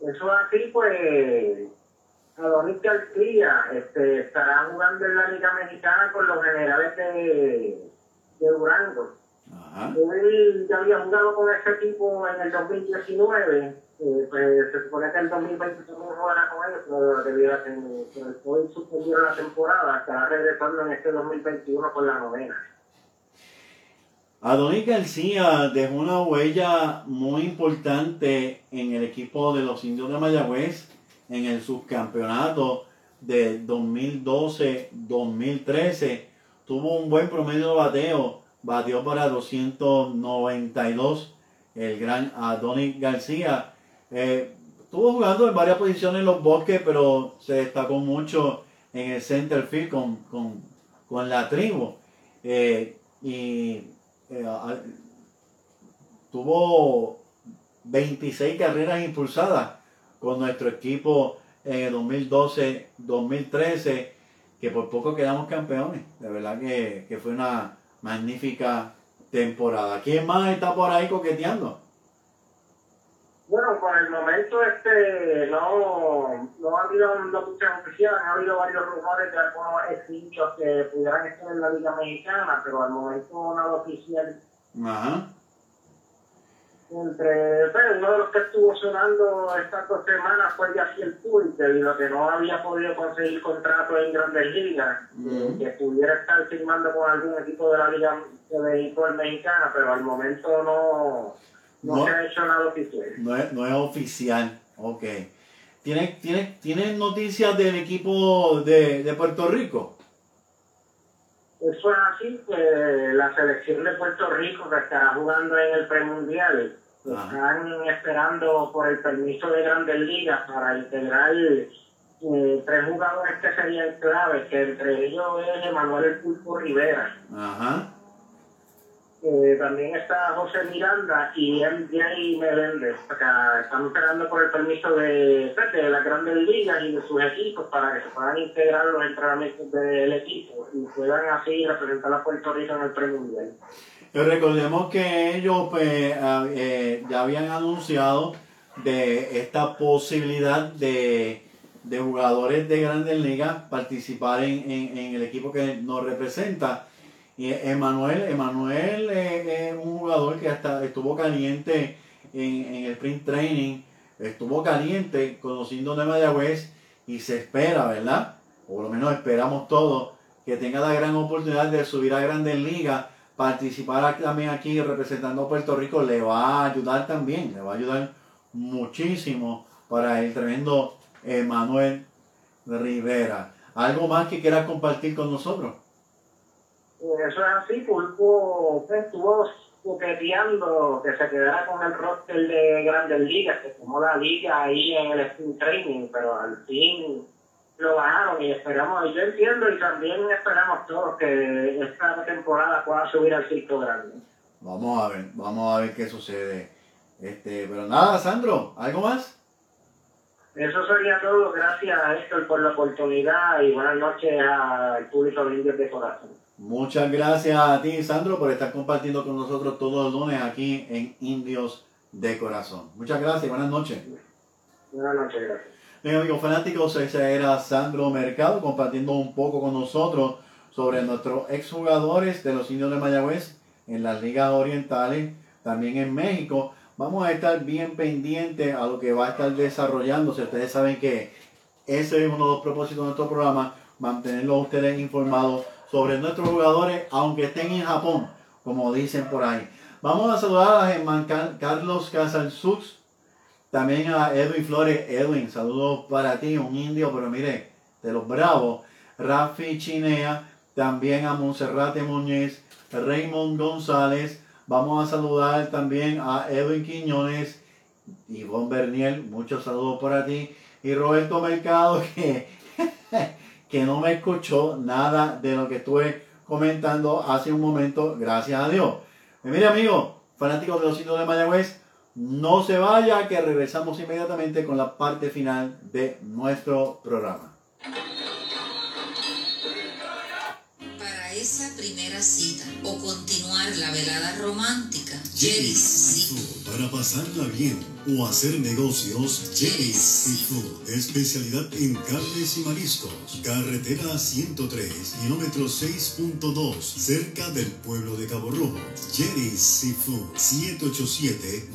Eso así, pues, Adonis García este, estará jugando en la Liga Mexicana con los generales de, de Durango. Ajá. Él ya había jugado con ese equipo en el 2019 eh, pues se supone que el 2020 se jugará con ellos, pero debido a que el COVID la temporada, estará regresando en este 2021 con la novena. Adonis García dejó una huella muy importante en el equipo de los indios de Mayagüez en el subcampeonato de 2012-2013. Tuvo un buen promedio de bateo, batió para 292 el gran Adonis García. Eh, estuvo jugando en varias posiciones en los bosques, pero se destacó mucho en el center field con, con, con la tribu. Eh, y eh, tuvo 26 carreras impulsadas con nuestro equipo en el 2012-2013, que por poco quedamos campeones. De verdad que, que fue una magnífica temporada. ¿Quién más está por ahí coqueteando? Bueno, por el momento este no, no ha habido noticias oficiales, ha habido varios rumores de algunos equipos que pudieran estar en la Liga Mexicana, pero al momento nada oficial. Ajá. Entre pues, uno de los que estuvo sonando estas dos semanas fue Yaciel Puig, debido a que no había podido conseguir contrato en Grandes Ligas, que pudiera estar firmando con algún equipo de la Liga de Béisbol Mexicana, pero al momento no, no, No. se ha hecho nada oficial. No es, no es oficial. Ok. ¿Tienes tiene, tiene noticias del equipo de, de Puerto Rico? Eso es así, que la selección de Puerto Rico que estará jugando en el premundial. Están esperando por el permiso de Grandes Ligas para integrar eh, tres jugadores que serían claves, que entre ellos es Emanuel El Pulpo Rivera. Ajá. Eh, también está José Miranda y MJ Meléndez. O sea, están esperando por el permiso de, de las grandes ligas y de sus equipos para que se puedan integrar los entrenamientos del equipo y puedan así representar a Puerto Rico en el premundial. Recordemos que ellos pues, ah, eh, ya habían anunciado de esta posibilidad de, de jugadores de grandes ligas participar en, en- el equipo que nos representa. Y Emanuel, Emanuel eh, es un jugador que hasta estuvo caliente en, en el sprint training, estuvo caliente conociendo de Mayagüez y se espera, ¿verdad? O por lo menos esperamos todos que tenga la gran oportunidad de subir a grandes ligas participar también aquí representando a Puerto Rico le va a ayudar también, le va a ayudar muchísimo para el tremendo Emanuel Rivera. ¿Algo más que quieras compartir con nosotros? Eh, Eso es así, Pulpo pues, estuvo coqueteando que se quedara con el roster de grandes ligas, que tomó la liga ahí en el sprint training, pero al fin lo bajaron y esperamos, yo entiendo y también esperamos todos que esta temporada pueda subir al circo grande. Vamos a ver, vamos a ver qué sucede. Este, pero nada, Sandro, ¿algo más? Eso sería todo, gracias Héctor por la oportunidad y buenas noches al público de Indios de Corazón. Muchas gracias a ti, Sandro, por estar compartiendo con nosotros todos los lunes aquí en Indios de Corazón. Muchas gracias y buenas noches. Buenas noches, gracias. Bien, amigos fanáticos, ese era Sandro Mercado compartiendo un poco con nosotros sobre nuestros exjugadores de los indios de Mayagüez en las ligas orientales, también en México. Vamos a estar bien pendientes a lo que va a estar desarrollándose. Ustedes saben que ese es uno de los propósitos de nuestro programa, mantenerlos ustedes informados sobre nuestros jugadores, aunque estén en Japón, como dicen por ahí. Vamos a saludar a Carlos Casalsux, También a Edwin Flores. Edwin, saludos para ti, un indio, pero mire, de los bravos. Rafi Chinea, también a Monserrate Muñez, Raymond González. Vamos a saludar también a Edwin Quiñones, Ivonne Berniel, muchos saludos para ti. Y Roberto Mercado, que, que no me escuchó nada de lo que estuve comentando hace un momento, gracias a Dios. Y mire amigo, fanáticos de los sitios de Mayagüez, no se vaya, que regresamos inmediatamente con la parte final de nuestro programa. Esa primera cita o continuar la velada romántica, Jerry's Seafood. Para pasarla bien o hacer negocios, Jerry's Seafood. Especialidad en carnes y mariscos. Carretera 103, kilómetro 6.2, cerca del pueblo de Cabo Rojo. Jerry's Seafood.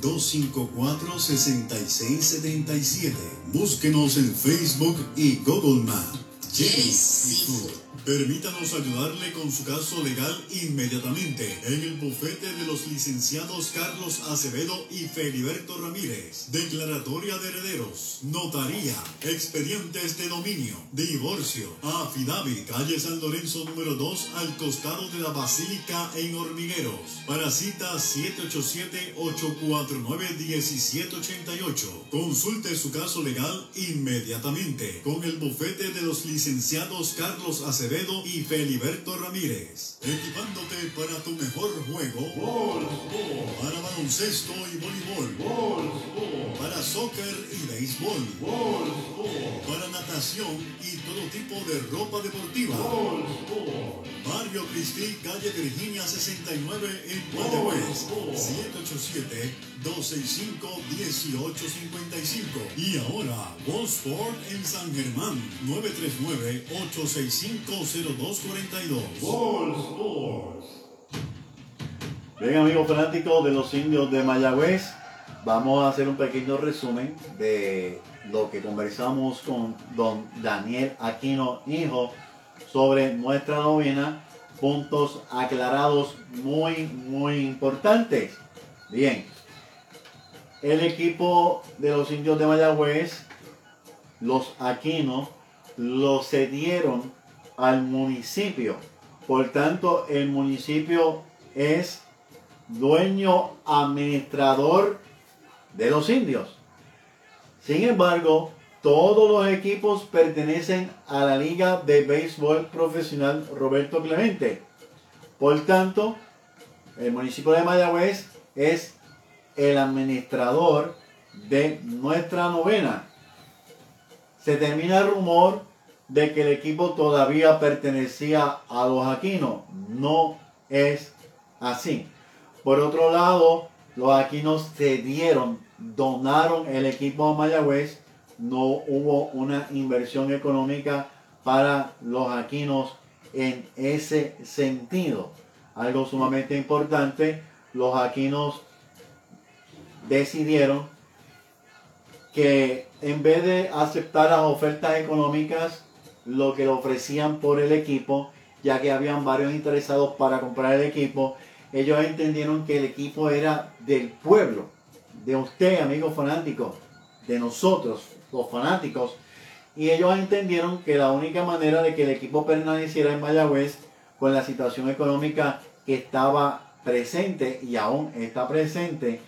787-254-6677. Búsquenos en Facebook y Google Maps. Jerry's Seafood. Permítanos ayudarle con su caso legal inmediatamente en el bufete de los licenciados Carlos Acevedo y Feliberto Ramírez. Declaratoria de herederos, notaría, expedientes de dominio, divorcio, affidavit, calle San Lorenzo número 2 al costado de la Basílica en Hormigueros. Para cita 787-849-1788. Consulte su caso legal inmediatamente con el bufete de los licenciados Carlos Acevedo y Feliberto Ramírez. Equipándote para tu mejor juego. Para baloncesto y voleibol. Para soccer y béisbol. Para natación y todo tipo de ropa deportiva. Barrio Cristi, calle Virginia 69 en Mayagüez. 787-265-1855. Y ahora, Sport en San Germán. 939-865-0242. Bien amigos fanáticos de los indios de Mayagüez, vamos a hacer un pequeño resumen de lo que conversamos con don Daniel Aquino Hijo sobre nuestra novena, puntos aclarados muy muy importantes. Bien, el equipo de los indios de Mayagüez, los Aquinos, lo cedieron al municipio. Por tanto, el municipio es dueño administrador de los indios. Sin embargo, todos los equipos pertenecen a la Liga de Béisbol Profesional Roberto Clemente. Por tanto, el municipio de Mayagüez es el administrador de nuestra novena. Se termina el rumor de que el equipo todavía pertenecía a los Aquinos. No es así. Por otro lado, los Aquinos cedieron, donaron el equipo a Mayagüez. No hubo una inversión económica para los Aquinos en ese sentido. Algo sumamente importante, los Aquinos decidieron que en vez de aceptar las ofertas económicas, lo que le ofrecían por el equipo, ya que habían varios interesados para comprar el equipo, ellos entendieron que el equipo era del pueblo, de usted, amigos fanáticos, de nosotros, los fanáticos, y ellos entendieron que la única manera de que el equipo permaneciera en Mayagüez con la situación económica que estaba presente y aún está presente,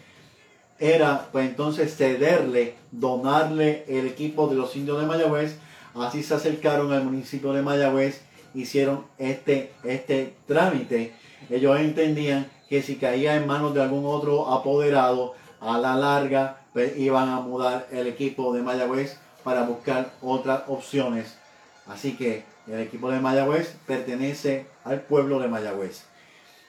era pues entonces cederle, donarle el equipo de los indios de Mayagüez. Así se acercaron al municipio de Mayagüez, hicieron este, este trámite. Ellos entendían que si caía en manos de algún otro apoderado, a la larga pues, iban a mudar el equipo de Mayagüez para buscar otras opciones. Así que el equipo de Mayagüez pertenece al pueblo de Mayagüez.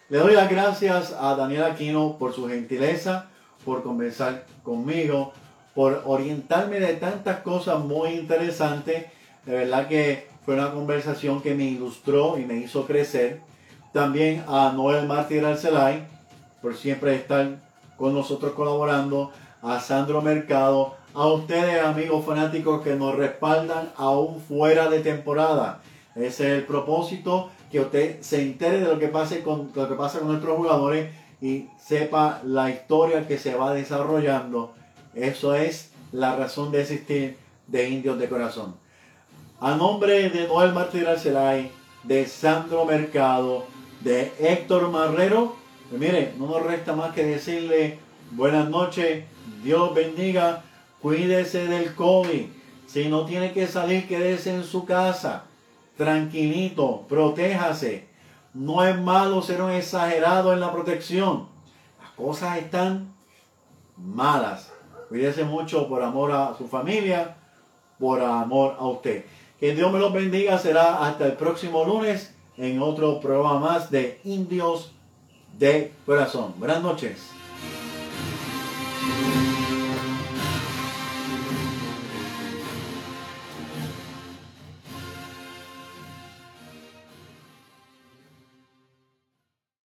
Le doy las gracias a Daniel Aquino por su gentileza por conversar conmigo, por orientarme de tantas cosas muy interesantes. De verdad que fue una conversación que me ilustró y me hizo crecer. También a Noel Martí Arcelay, por siempre estar con nosotros colaborando. A Sandro Mercado, a ustedes amigos fanáticos que nos respaldan aún fuera de temporada. Ese es el propósito, que usted se entere de lo que, pase con, lo que pasa con nuestros jugadores y sepa la historia que se va desarrollando. Eso es la razón de existir de Indios de Corazón. A nombre de Noel Martínez Arcelay, de Sandro Mercado, de Héctor Marrero, pues mire, no nos resta más que decirle buenas noches, Dios bendiga, cuídese del COVID. Si no tiene que salir, quédese en su casa, tranquilito, protéjase. No es malo ser un exagerado en la protección. Las cosas están malas. Cuídese mucho por amor a su familia, por amor a usted. Que Dios me los bendiga. Será hasta el próximo lunes en otro programa más de Indios de Corazón. Buenas noches.